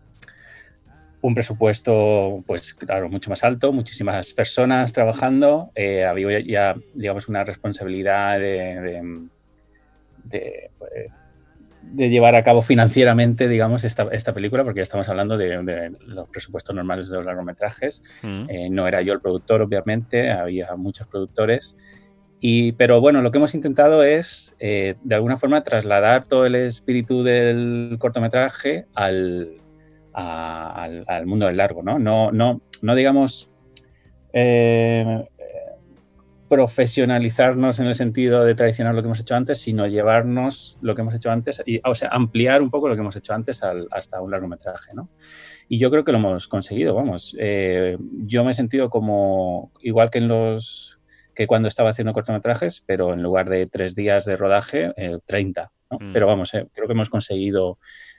un presupuesto, pues claro, mucho más alto, muchísimas personas trabajando, eh, había ya, digamos, una responsabilidad de, de, pues, de, llevar a cabo financieramente, digamos, esta, esta película, porque ya estamos hablando de, los presupuestos normales de los largometrajes. Mm. Eh, no era yo el productor, obviamente, había muchos productores. Pero bueno, lo que hemos intentado es, eh, de alguna forma, trasladar todo el espíritu del cortometraje al, al, mundo del largo, ¿no? No, no, no digamos eh, profesionalizarnos en el sentido de traicionar lo que hemos hecho antes, sino llevarnos lo que hemos hecho antes, y, o sea, ampliar un poco lo que hemos hecho antes hasta un largometraje, ¿no? Y yo creo que lo hemos conseguido, vamos. Eh, yo me he sentido como, igual que en los que cuando estaba haciendo cortometrajes, pero en lugar de tres días de rodaje, 30. Eh, ¿no? Mm. Pero vamos, creo que hemos conseguido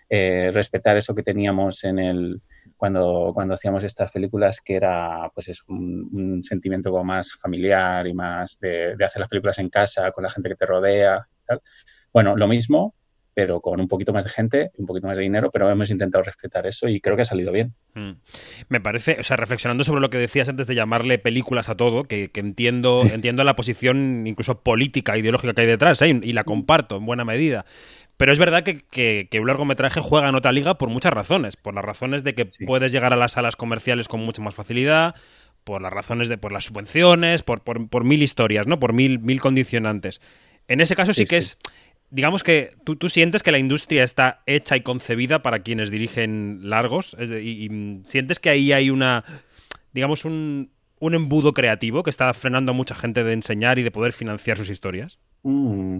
eh, respetar eso que teníamos en el, cuando, cuando hacíamos estas películas, que era pues es un, sentimiento como más familiar y más de, hacer las películas en casa, con la gente que te rodea. Bueno, lo mismo, pero con un poquito más de gente, un poquito más de dinero, pero hemos intentado respetar eso y creo que ha salido bien. Mm. Me parece, o sea, reflexionando sobre lo que decías antes de llamarle películas a todo, que, entiendo, entiendo la posición incluso política, ideológica que hay detrás, ¿eh? y la comparto en buena medida. Pero es verdad que, un largometraje juega en otra liga por muchas razones. Por las razones de que puedes llegar a las salas comerciales con mucha más facilidad, por las razones de por las subvenciones, por, por, mil historias, ¿no? Por mil, mil condicionantes. En ese caso sí, que es. Digamos que tú, tú, sientes que la industria está hecha y concebida para quienes dirigen largos. y, sientes que ahí hay una. digamos, un, un, embudo creativo que está frenando a mucha gente de enseñar y de poder financiar sus historias. Mm.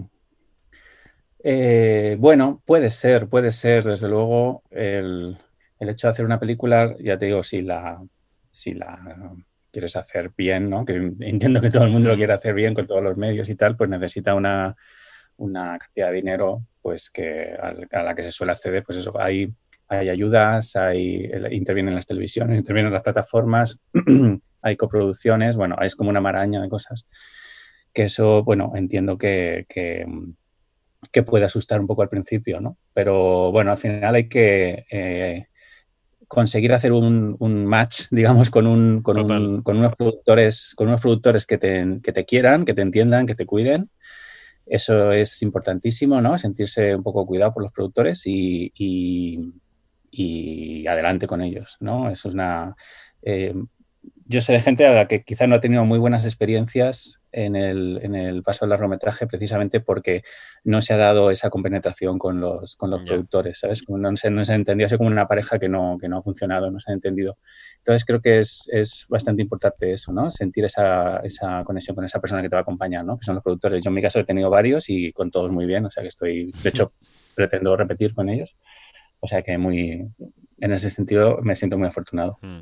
Eh, bueno, puede ser, puede ser, desde luego, el, hecho de hacer una película, ya te digo, si la, si la quieres hacer bien, ¿no? Que entiendo que todo el mundo lo quiere hacer bien con todos los medios y tal, pues necesita una, una cantidad de dinero, pues que a la que se suele acceder, pues eso, hay, hay ayudas, hay, intervienen las televisiones, intervienen las plataformas, hay coproducciones, bueno, es como una maraña de cosas. Que eso, bueno, entiendo que que puede asustar un poco al principio, ¿no? Pero bueno, al final hay que eh, conseguir hacer un, match, digamos, con, un, con, unos productores, con unos productores que te, que te, quieran, que te entiendan, que te cuiden. Eso es importantísimo, ¿no? Sentirse un poco cuidado por los productores y, y, adelante con ellos, ¿no? Eso es una... Eh, yo sé de gente a la que quizá no ha tenido muy buenas experiencias en el, en el paso del largometraje precisamente porque no se ha dado esa compenetración con los, con los productores, ¿sabes? No se, no se ha entendido, así como una pareja que no, que no ha funcionado, no se ha entendido. Entonces creo que es, es bastante importante eso, ¿no? Sentir esa, esa, conexión con esa persona que te va a acompañar, ¿no? Que son los productores. Yo en mi caso he tenido varios y con todos muy bien, o sea que estoy, de hecho, pretendo repetir con ellos. O sea que muy, en ese sentido me siento muy afortunado. Mm.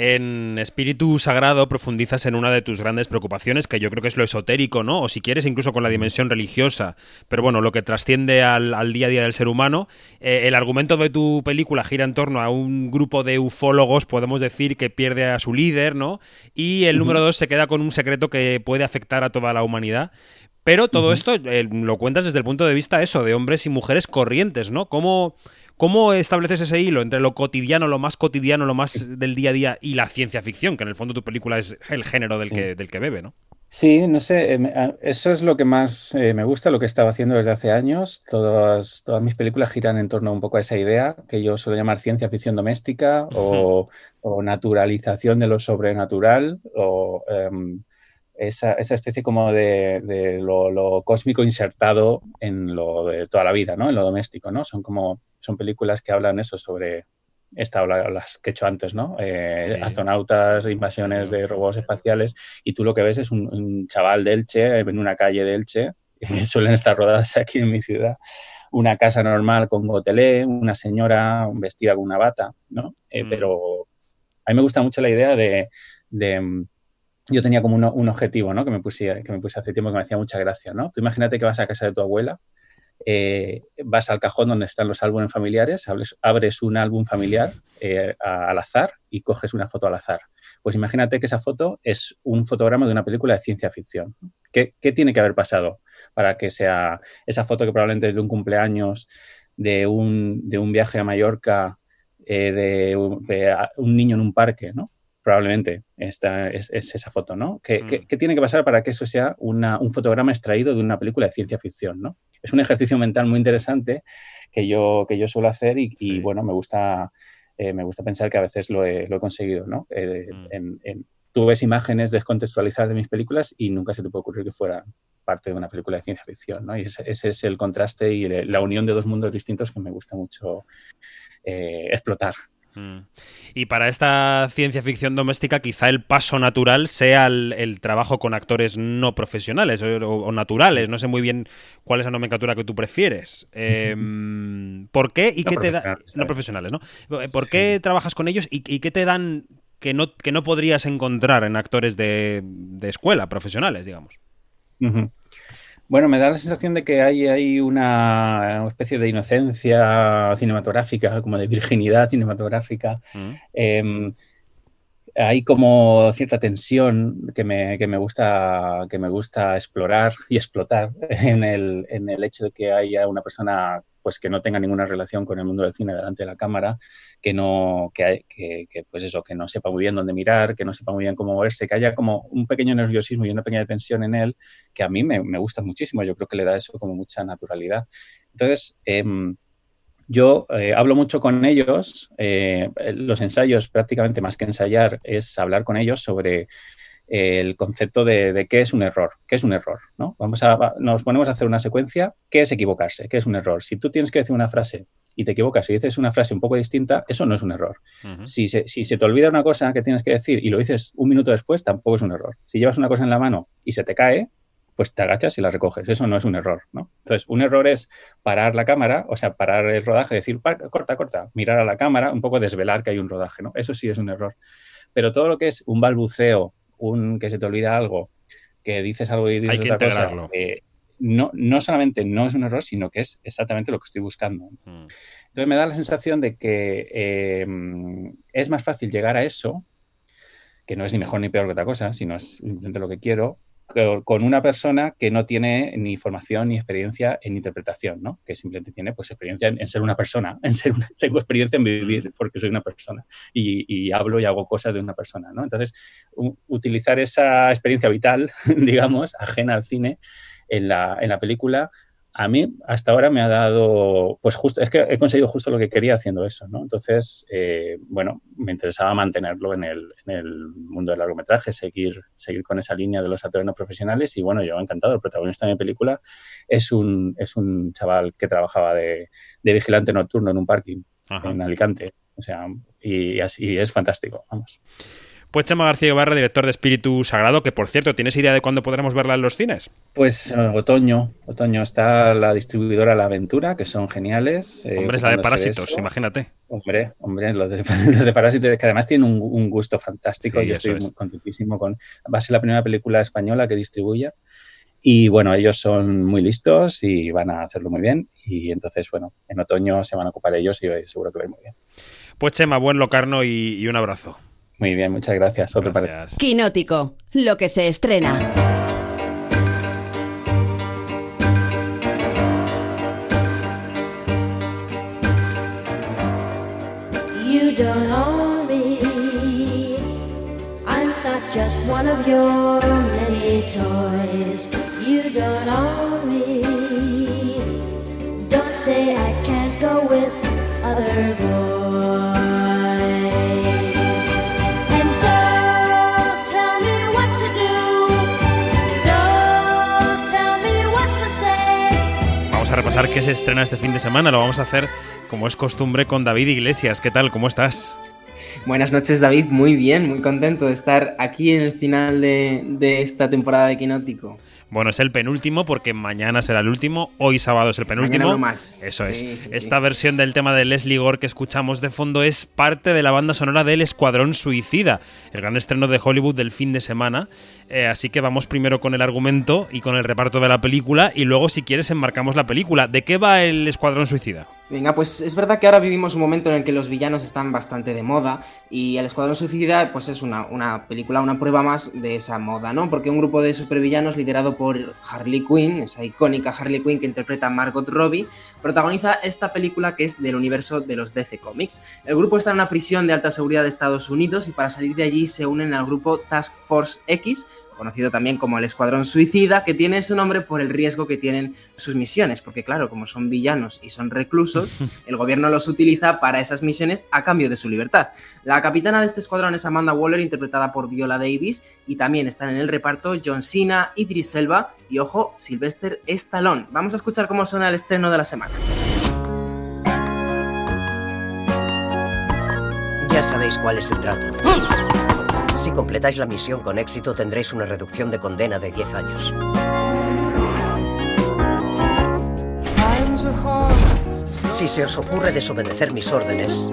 En Espíritu Sagrado profundizas en una de tus grandes preocupaciones, que yo creo que es lo esotérico, ¿no? O si quieres, incluso con la dimensión religiosa, pero bueno, lo que trasciende al, día a día del ser humano. Eh, el argumento de tu película gira en torno a un grupo de ufólogos, podemos decir, que pierde a su líder, ¿no? Y el número dos se queda con un secreto que puede afectar a toda la humanidad. Pero todo esto eh, lo cuentas desde el punto de vista eso, de hombres y mujeres corrientes, ¿no? ¿Cómo, ¿Cómo estableces ese hilo entre lo cotidiano, lo más cotidiano, lo más del día a día y la ciencia ficción, que en el fondo tu película es el género del que, del que bebe, ¿no? Sí, no sé, eh, eso es lo que más eh, me gusta, lo que he estado haciendo desde hace años. Todas, todas mis películas giran en torno un poco a esa idea que yo suelo llamar ciencia ficción doméstica o, naturalización de lo sobrenatural o em, esa, especie como de, lo, cósmico insertado en lo de toda la vida, ¿no? En lo doméstico, ¿no? Son como, son películas que hablan eso sobre esta las que he hecho antes, ¿no? Eh, astronautas, invasiones de robots espaciales, y tú lo que ves es un, chaval de Elche, en una calle de Elche, que suelen estar rodadas aquí en mi ciudad, una casa normal con gotelé, una señora vestida con una bata, ¿no? Eh, mm. Pero a mí me gusta mucho la idea de yo tenía como un objetivo, ¿no? Que me, puse, que me puse hace tiempo que me hacía mucha gracia, ¿no? Tú imagínate que vas a casa de tu abuela, eh, vas al cajón donde están los álbumes familiares, abres, un álbum familiar eh, al azar y coges una foto al azar. Pues imagínate que esa foto es un fotograma de una película de ciencia ficción. ¿Qué, tiene que haber pasado para que sea esa foto que probablemente es de un cumpleaños, de un, un viaje a Mallorca eh, de, un niño en un parque, ¿no? Probablemente esta es, esa foto, ¿no? ¿Qué, mm. tiene que pasar para que eso sea un fotograma extraído de una película de ciencia ficción, ¿no? Es un ejercicio mental muy interesante que yo, que yo suelo hacer y, bueno, me gusta, eh, me gusta pensar que a veces lo he, conseguido, ¿no? Eh, mm. tú ves imágenes descontextualizadas de mis películas y nunca se te puede ocurrir que fuera parte de una película de ciencia ficción, ¿no? Y ese, es el contraste y la unión de dos mundos distintos que me gusta mucho eh, explotar. Y para esta ciencia ficción doméstica, quizá el paso natural sea el, trabajo con actores no profesionales o, naturales. No sé muy bien cuál es la nomenclatura que tú prefieres. Em, ¿Por qué y qué te da? No profesionales, ¿no? ¿Por qué trabajas con ellos y, qué te dan que no, que no podrías encontrar en actores de, escuela, profesionales, digamos? Bueno, me da la sensación de que hay, hay una especie de inocencia cinematográfica, como de virginidad cinematográfica. Mm. Em, hay como cierta tensión que me, que me, gusta, que me gusta explorar y explotar en el, en el hecho de que haya una persona pues que no tenga ninguna relación con el mundo del cine delante de la cámara, que no, que, que, pues eso, que no sepa muy bien dónde mirar, que no sepa muy bien cómo moverse, que haya como un pequeño nerviosismo y una pequeña tensión en él, que a mí me, me gusta muchísimo, yo creo que le da eso como mucha naturalidad. Entonces, em, yo eh, hablo mucho con ellos, eh, los ensayos prácticamente más que ensayar es hablar con ellos sobre el concepto de, qué es un error, qué es un error, ¿no? Vamos a, nos ponemos a hacer una secuencia, ¿qué es equivocarse? ¿Qué es un error? Si tú tienes que decir una frase y te equivocas y dices una frase un poco distinta, eso no es un error. si, se, si, se, te olvida una cosa que tienes que decir y lo dices un minuto después, tampoco es un error. Si llevas una cosa en la mano y se te cae, pues te agachas y la recoges. Eso no es un error, ¿no? Entonces, un error es parar la cámara, o sea, parar el rodaje, decir, corta, corta, mirar a la cámara, un poco desvelar que hay un rodaje, ¿no? Eso sí es un error. Pero todo lo que es un balbuceo, un que se te olvida algo, que dices algo y dices otra cosa, eh, no, no solamente no es un error, sino que es exactamente lo que estoy buscando. Mm. Entonces me da la sensación de que em, es más fácil llegar a eso, que no es ni mejor ni peor que otra cosa, sino es simplemente lo que quiero, con una persona que no tiene ni formación ni experiencia en interpretación, ¿no? Que simplemente tiene pues experiencia en, ser una persona, en ser tengo experiencia en vivir porque soy una persona y, hablo y hago cosas de una persona, ¿no? Entonces, utilizar esa experiencia vital, digamos, ajena al cine en la, en la película a mí hasta ahora me ha dado, pues justo, es que he conseguido justo lo que quería haciendo eso, ¿no? Entonces, eh, bueno, me interesaba mantenerlo en el, en el, mundo del largometraje, seguir, seguir con esa línea de los actores no profesionales y bueno, yo encantado, el protagonista de mi película es un, es un chaval que trabajaba de, de vigilante nocturno en un parking en Alicante, o sea, y así es fantástico, vamos. Pues Chema García Ibarra, director de Espíritu Sagrado, que por cierto, ¿tienes idea de cuándo podremos verla en los cines? Pues eh, otoño, otoño está la distribuidora La Aventura, que son geniales. Eh, hombre, es la de Parásitos, imagínate. Hombre, hombre, los de, Parásitos, que además tienen un, gusto fantástico y estoy muy contentísimo con... Va a ser la primera película española que distribuya. Y bueno, ellos son muy listos y van a hacerlo muy bien. Y entonces, bueno, en otoño se van a ocupar ellos y seguro que va a ir muy bien. Pues Chema, buen locarno y un abrazo. Muy bien, muchas gracias. Otro gracias. Quinótico, lo que se estrena. You don't own me. I'm not just one of your many toys. Repasar qué se estrena este fin de semana. Lo vamos a hacer, como es costumbre, con David Iglesias. ¿Qué tal? ¿Cómo estás? Buenas noches, David. Muy bien, muy contento de estar aquí en el final de, de esta temporada de Quinótico. Bueno, es el penúltimo porque mañana será el último, hoy sábado es el penúltimo. Mañana más. Eso es. Esta versión del tema de Leslie Gore que escuchamos de fondo es parte de la banda sonora del Escuadrón Suicida, el gran estreno de Hollywood del fin de semana. Eh, así que vamos primero con el argumento y con el reparto de la película y luego si quieres enmarcamos la película. ¿De qué va el Escuadrón Suicida? Venga, pues es verdad que ahora vivimos un momento en el que los villanos están bastante de moda y El Escuadrón Suicida pues es una, una, película, una prueba más de esa moda, ¿no? Porque un grupo de supervillanos liderado por Harley Quinn, esa icónica Harley Quinn que interpreta Margot Robbie, protagoniza esta película que es del universo de los DC Comics. El grupo está en una prisión de alta seguridad de Estados Unidos y para salir de allí se unen al grupo Task Force X, conocido también como el Escuadrón Suicida, que tiene ese nombre por el riesgo que tienen sus misiones, porque claro, como son villanos y son reclusos, el gobierno los utiliza para esas misiones a cambio de su libertad. La capitana de este escuadrón es Amanda Waller, interpretada por Viola Davis, y también están en el reparto John Cena, Idris Elba y, ojo, Sylvester Stallone. Vamos a escuchar cómo suena el estreno de la semana. Ya sabéis cuál es el trato. Si completáis la misión con éxito tendréis una reducción de condena de 10 años. Si se os ocurre desobedecer mis órdenes,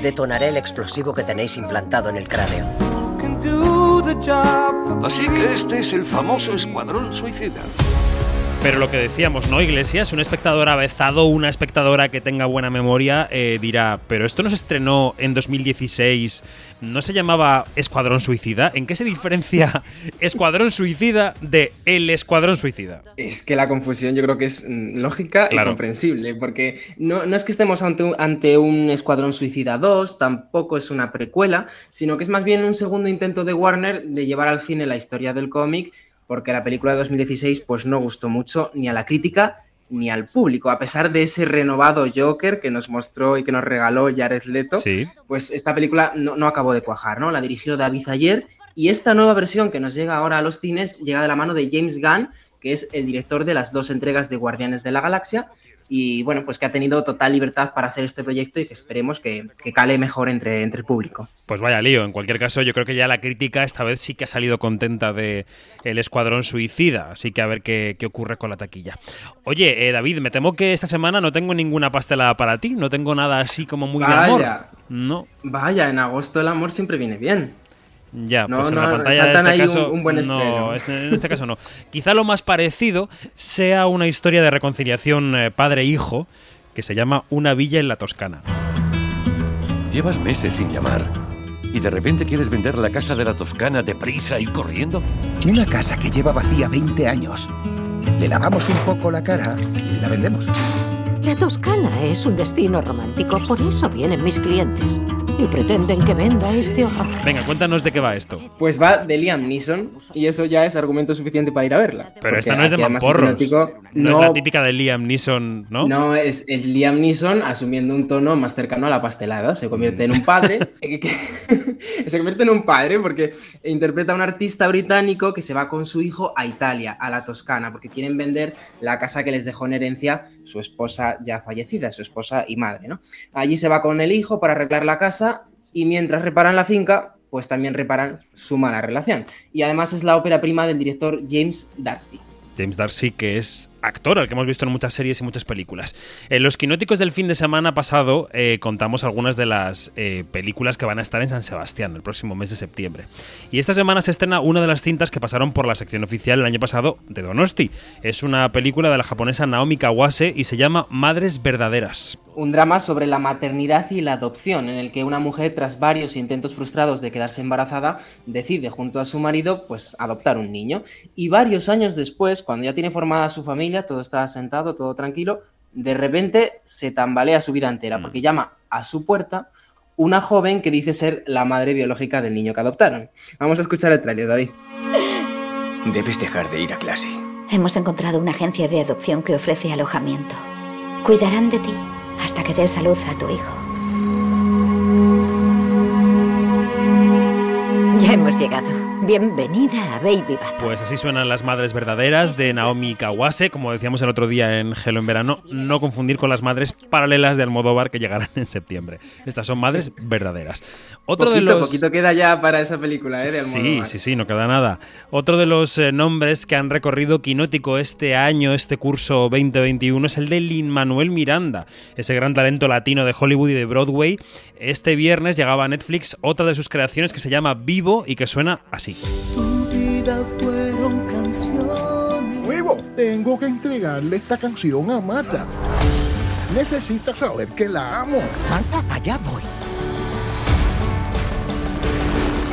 detonaré el explosivo que tenéis implantado en el cráneo. Así que este es el famoso escuadrón suicida. Pero lo que decíamos, ¿no, Iglesias? Un espectador avezado, una espectadora que tenga buena memoria, eh, dirá, pero esto no se estrenó en 2016, ¿no se llamaba Escuadrón Suicida? ¿En qué se diferencia Escuadrón Suicida de El Escuadrón Suicida? Es que la confusión yo creo que es mm, lógica y comprensible, porque no, no es que estemos ante un, ante un Escuadrón Suicida 2, tampoco es una precuela, sino que es más bien un segundo intento de Warner de llevar al cine la historia del cómic porque la película de 2016 pues no gustó mucho ni a la crítica ni al público, a pesar de ese renovado Joker que nos mostró y que nos regaló Jared Leto, pues esta película no, acabó de cuajar, ¿no? La dirigió David Ayer y esta nueva versión que nos llega ahora a los cines llega de la mano de James Gunn, que es el director de las dos entregas de Guardianes de la Galaxia y bueno, pues que ha tenido total libertad para hacer este proyecto y que esperemos que, cale mejor entre, entre el público. Pues vaya lío, en cualquier caso yo creo que ya la crítica esta vez sí que ha salido contenta de El Escuadrón Suicida, así que a ver qué, ocurre con la taquilla. Oye, eh, David, me temo que esta semana no tengo ninguna pastelada para ti, no tengo nada así como muy de amor. No. Vaya, en agosto el amor siempre viene bien. Ya, pues en la pantalla de este caso, un, buen no, en este caso no. Quizá lo más parecido sea una historia de reconciliación eh, padre-hijo que se llama Una villa en la Toscana. Llevas meses sin llamar y de repente quieres vender la casa de la Toscana deprisa y corriendo. Una casa que lleva vacía 20 años. Le lavamos un poco la cara y la vendemos. La Toscana es un destino romántico, por eso vienen mis clientes y pretenden que venda este horror. Venga, cuéntanos de qué va esto. Pues va de Liam Neeson y eso ya es argumento suficiente para ir a verla. Pero esta no es de mamporros. No, no, es la típica de Liam Neeson, ¿no? No, es, el Liam Neeson asumiendo un tono más cercano a la pastelada. Se convierte en un padre. se convierte en un padre porque interpreta a un artista británico que se va con su hijo a Italia, a la Toscana, porque quieren vender la casa que les dejó en herencia su esposa ya fallecida, su esposa y madre, ¿no? Allí se va con el hijo para arreglar la casa y mientras reparan la finca, pues también reparan su mala relación. Y además es la ópera prima del director James Darcy. James Darcy, que es actor, al que hemos visto en muchas series y muchas películas. En los quinóticos del fin de semana pasado eh, contamos algunas de las eh, películas que van a estar en San Sebastián el próximo mes de septiembre. Y esta semana se estrena una de las cintas que pasaron por la sección oficial el año pasado de Donosti. Es una película de la japonesa Naomi Kawase y se llama Madres Verdaderas. Un drama sobre la maternidad y la adopción, en el que una mujer, tras varios intentos frustrados de quedarse embarazada, decide junto a su marido pues adoptar un niño. Y varios años después, cuando ya tiene formada su familia, todo está sentado, todo tranquilo, de repente se tambalea su vida entera, mm. porque llama a su puerta una joven que dice ser la madre biológica del niño que adoptaron. Vamos a escuchar el tráiler, David. Debes dejar de ir a clase. Hemos encontrado una agencia de adopción que ofrece alojamiento. Cuidarán de ti hasta que des salud a tu hijo. Ya hemos llegado. Bienvenida a Baby Bata. Pues así suenan las madres verdaderas de Naomi Kawase, como decíamos el otro día en Gelo en verano, no confundir con las madres paralelas de Almodóvar que llegarán en septiembre. Estas son madres verdaderas. Otro de los poquito queda ya para esa película, ¿eh? De Almodóvar. Sí, sí, sí, no queda nada. Otro de los eh, nombres que han recorrido Quinótico este año, este curso 2021, es el de Lin Manuel Miranda, ese gran talento latino de Hollywood y de Broadway. Este viernes llegaba a Netflix otra de sus creaciones que se llama Vivo y que suena así. Tu vida fueron canciones. Nuevo, tengo que entregarle esta canción a Marta. Necesita saber que la amo. Marta, allá voy.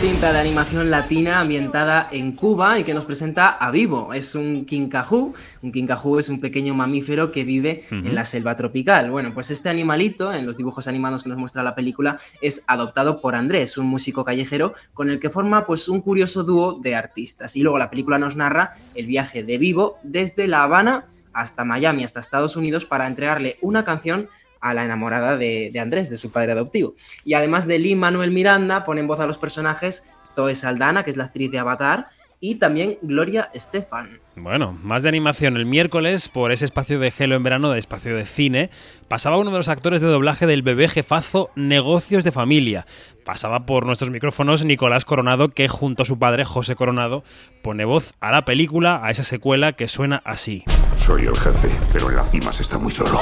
Cinta de animación latina ambientada en Cuba y que nos presenta a Vivo. Es un quincajú. Un quincajú es un pequeño mamífero que vive en la selva tropical. Bueno, pues este animalito, en los dibujos animados que nos muestra la película, es adoptado por Andrés, un músico callejero con el que forma pues un curioso dúo de artistas. Y luego la película nos narra el viaje de Vivo desde La Habana hasta Miami, hasta Estados Unidos, para entregarle una canción a la enamorada de, de Andrés, de su padre adoptivo. Y además de Lee Manuel Miranda, pone en voz a los personajes Zoe Saldana, que es la actriz de Avatar, y también Gloria Estefan. Bueno, más de animación. El miércoles, por ese espacio de Gelo en verano, de espacio de cine, pasaba uno de los actores de doblaje del bebé jefazo Negocios de Familia. Pasaba por nuestros micrófonos Nicolás Coronado, que junto a su padre José Coronado pone voz a la película, a esa secuela que suena así. Soy el jefe, pero en la cima se está muy solo.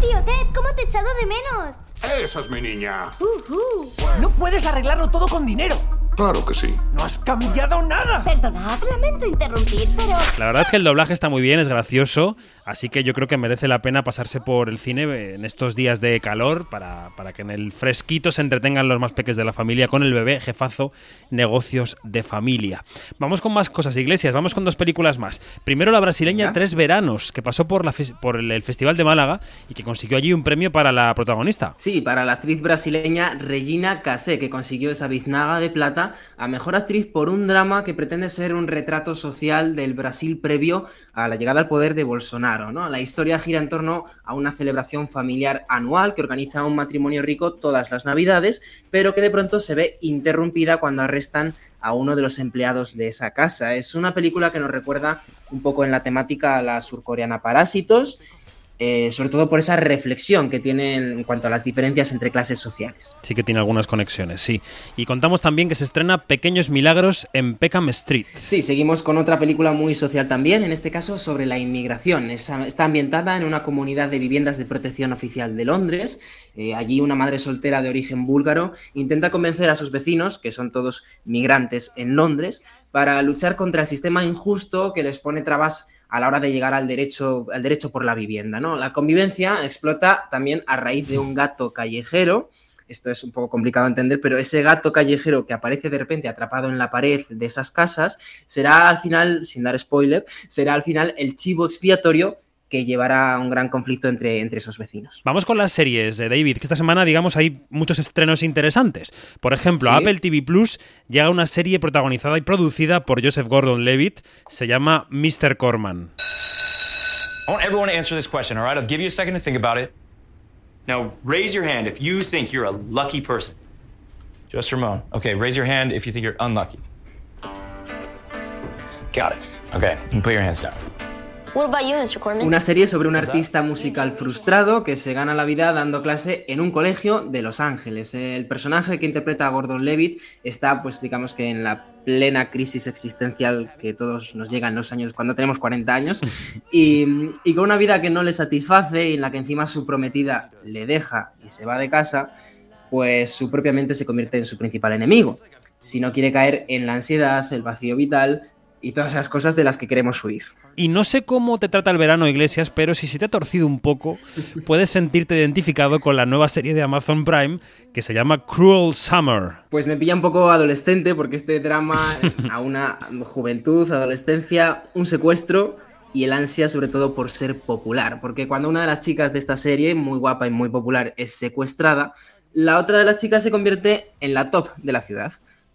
Tío Ted, ¿cómo te he echado de menos? Esa es mi niña. No puedes arreglarlo todo con dinero. Claro que sí. No has cambiado nada. Perdonad, lamento interrumpir, pero... La verdad es que el doblaje está muy bien, es gracioso, así que yo creo que merece la pena pasarse por el cine en estos días de calor para, para que en el fresquito se entretengan los más peques de la familia con el bebé jefazo Negocios de Familia. Vamos con más cosas, Iglesias, vamos con dos películas más. Primero la brasileña Tres Veranos, que pasó por, la por el, el Festival de Málaga y que consiguió allí un premio para la protagonista. Sí, para la actriz brasileña Regina Casé, que consiguió esa biznaga de plata a mejor actriz por un drama que pretende ser un retrato social del Brasil previo a la llegada al poder de Bolsonaro. La historia gira en torno a una celebración familiar anual que organiza un matrimonio rico todas las navidades, pero que de pronto se ve interrumpida cuando arrestan a uno de los empleados de esa casa. Es una película que nos recuerda un poco en la temática a la surcoreana Parásitos, eh, sobre todo por esa reflexión que tiene en cuanto a las diferencias entre clases sociales. Sí que tiene algunas conexiones, sí. Y contamos también que se estrena Pequeños Milagros en Peckham Street. Sí, seguimos con otra película muy social también, en este caso sobre la inmigración. Es- está ambientada en una comunidad de viviendas de protección oficial de Londres. Eh, allí una madre soltera de origen búlgaro intenta convencer a sus vecinos, que son todos migrantes en Londres, para luchar contra el sistema injusto que les pone trabas a la hora de llegar al derecho, al derecho por la vivienda. ¿no? La convivencia explota también a raíz de un gato callejero. Esto es un poco complicado de entender, pero ese gato callejero que aparece de repente atrapado en la pared de esas casas será al final, sin dar spoiler, será al final el chivo expiatorio que llevará a un gran conflicto entre, entre esos vecinos. Vamos con las series de David, que esta semana, digamos, hay muchos estrenos interesantes. Por ejemplo, a Sí. Apple TV Plus llega una serie protagonizada y producida por Joseph Gordon-Levitt. Se llama Mr. Corman. I want everyone to answer this question, all right? I'll give you a second to think about it. Now, raise your hand if you think you're a lucky person. Just Ramon. Okay, raise your hand if you think you're unlucky. Got it. Okay, you can put your hands down. Una serie sobre un artista musical frustrado que se gana la vida dando clase en un colegio de Los Ángeles. El personaje que interpreta a Gordon Levitt está, pues digamos que en la plena crisis existencial que todos nos llega en los años cuando tenemos 40 años y, y con una vida que no le satisface y en la que encima su prometida le deja y se va de casa, pues su propia mente se convierte en su principal enemigo. Si no quiere caer en la ansiedad, el vacío vital y todas esas cosas de las que queremos huir. Y no sé cómo te trata el verano, Iglesias, pero si se te ha torcido un poco, puedes sentirte identificado con la nueva serie de Amazon Prime que se llama Cruel Summer. Pues me pilla un poco adolescente porque este drama a una juventud, adolescencia, un secuestro y el ansia sobre todo por ser popular. Porque cuando una de las chicas de esta serie, muy guapa y muy popular, es secuestrada, la otra de las chicas se convierte en la top de la ciudad.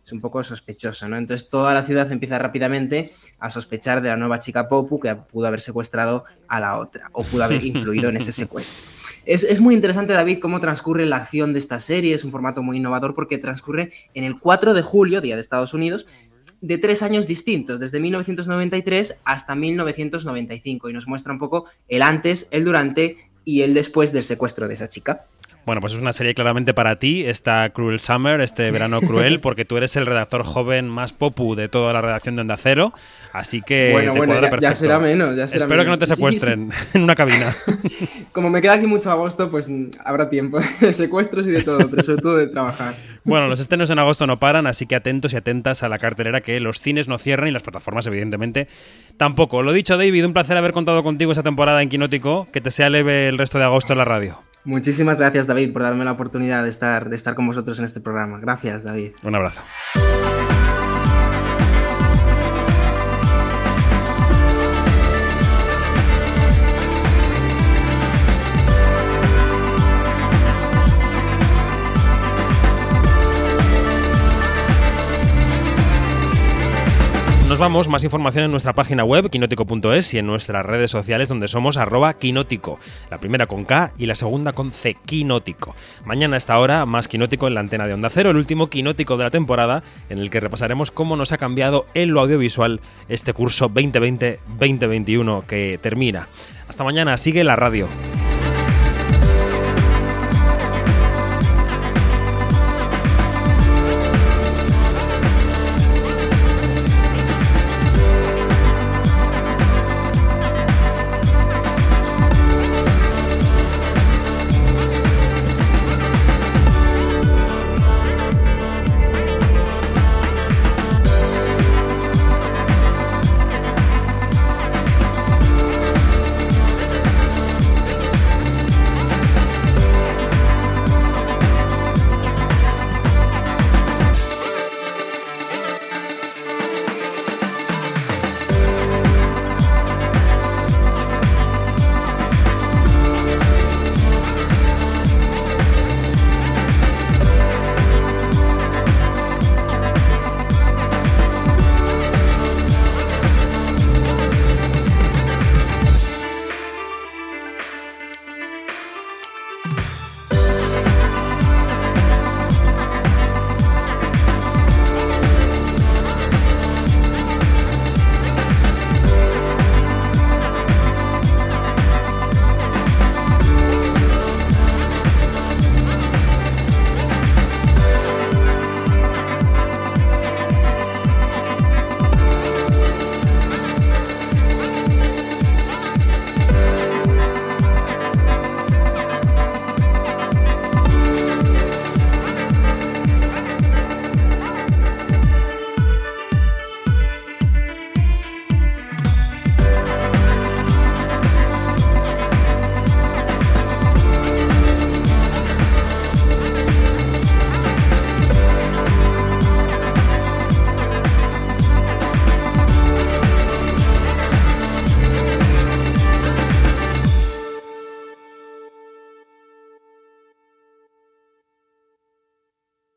Es un poco sospechoso, ¿no? Entonces toda la ciudad empieza rápidamente a sospechar de la nueva chica Popu que pudo haber secuestrado a la otra o pudo haber influido en ese secuestro. Es, es, muy interesante, David, cómo transcurre la acción de esta serie. Es un formato muy innovador porque transcurre en el 4 de julio, día de Estados Unidos, de tres años distintos, desde 1993 hasta 1995, y nos muestra un poco el antes, el durante y el después del secuestro de esa chica. Bueno, pues es una serie claramente para ti, esta Cruel Summer, este verano cruel, porque tú eres el redactor joven más popu de toda la redacción de Onda Cero, así que Bueno, te bueno, cuadra ya, ya será menos, ya será Espero que no te Sí, sí, sí. secuestren en una cabina. Como me queda aquí mucho agosto, pues habrá tiempo de secuestros y de todo, pero sobre todo de trabajar. Bueno, los estrenos en agosto no paran, así que atentos y atentas a la cartelera que los cines no cierran y las plataformas, evidentemente, tampoco. Lo dicho, David, un placer haber contado contigo esta temporada en Quinótico. Que te sea leve el resto de agosto en la radio. Muchísimas gracias, David, por darme la oportunidad de estar, de estar con vosotros en este programa. Gracias, David. Un abrazo. Vamos, más información en nuestra página web, quinótico.es, y en nuestras redes sociales, donde somos arroba quinótico. La primera con K y la segunda con C, quinótico. Mañana a esta hora, más quinótico en la antena de Onda Cero, el último quinótico de la temporada, en el que repasaremos cómo nos ha cambiado en lo audiovisual este curso 2020-2021 que termina. Hasta mañana, sigue la radio.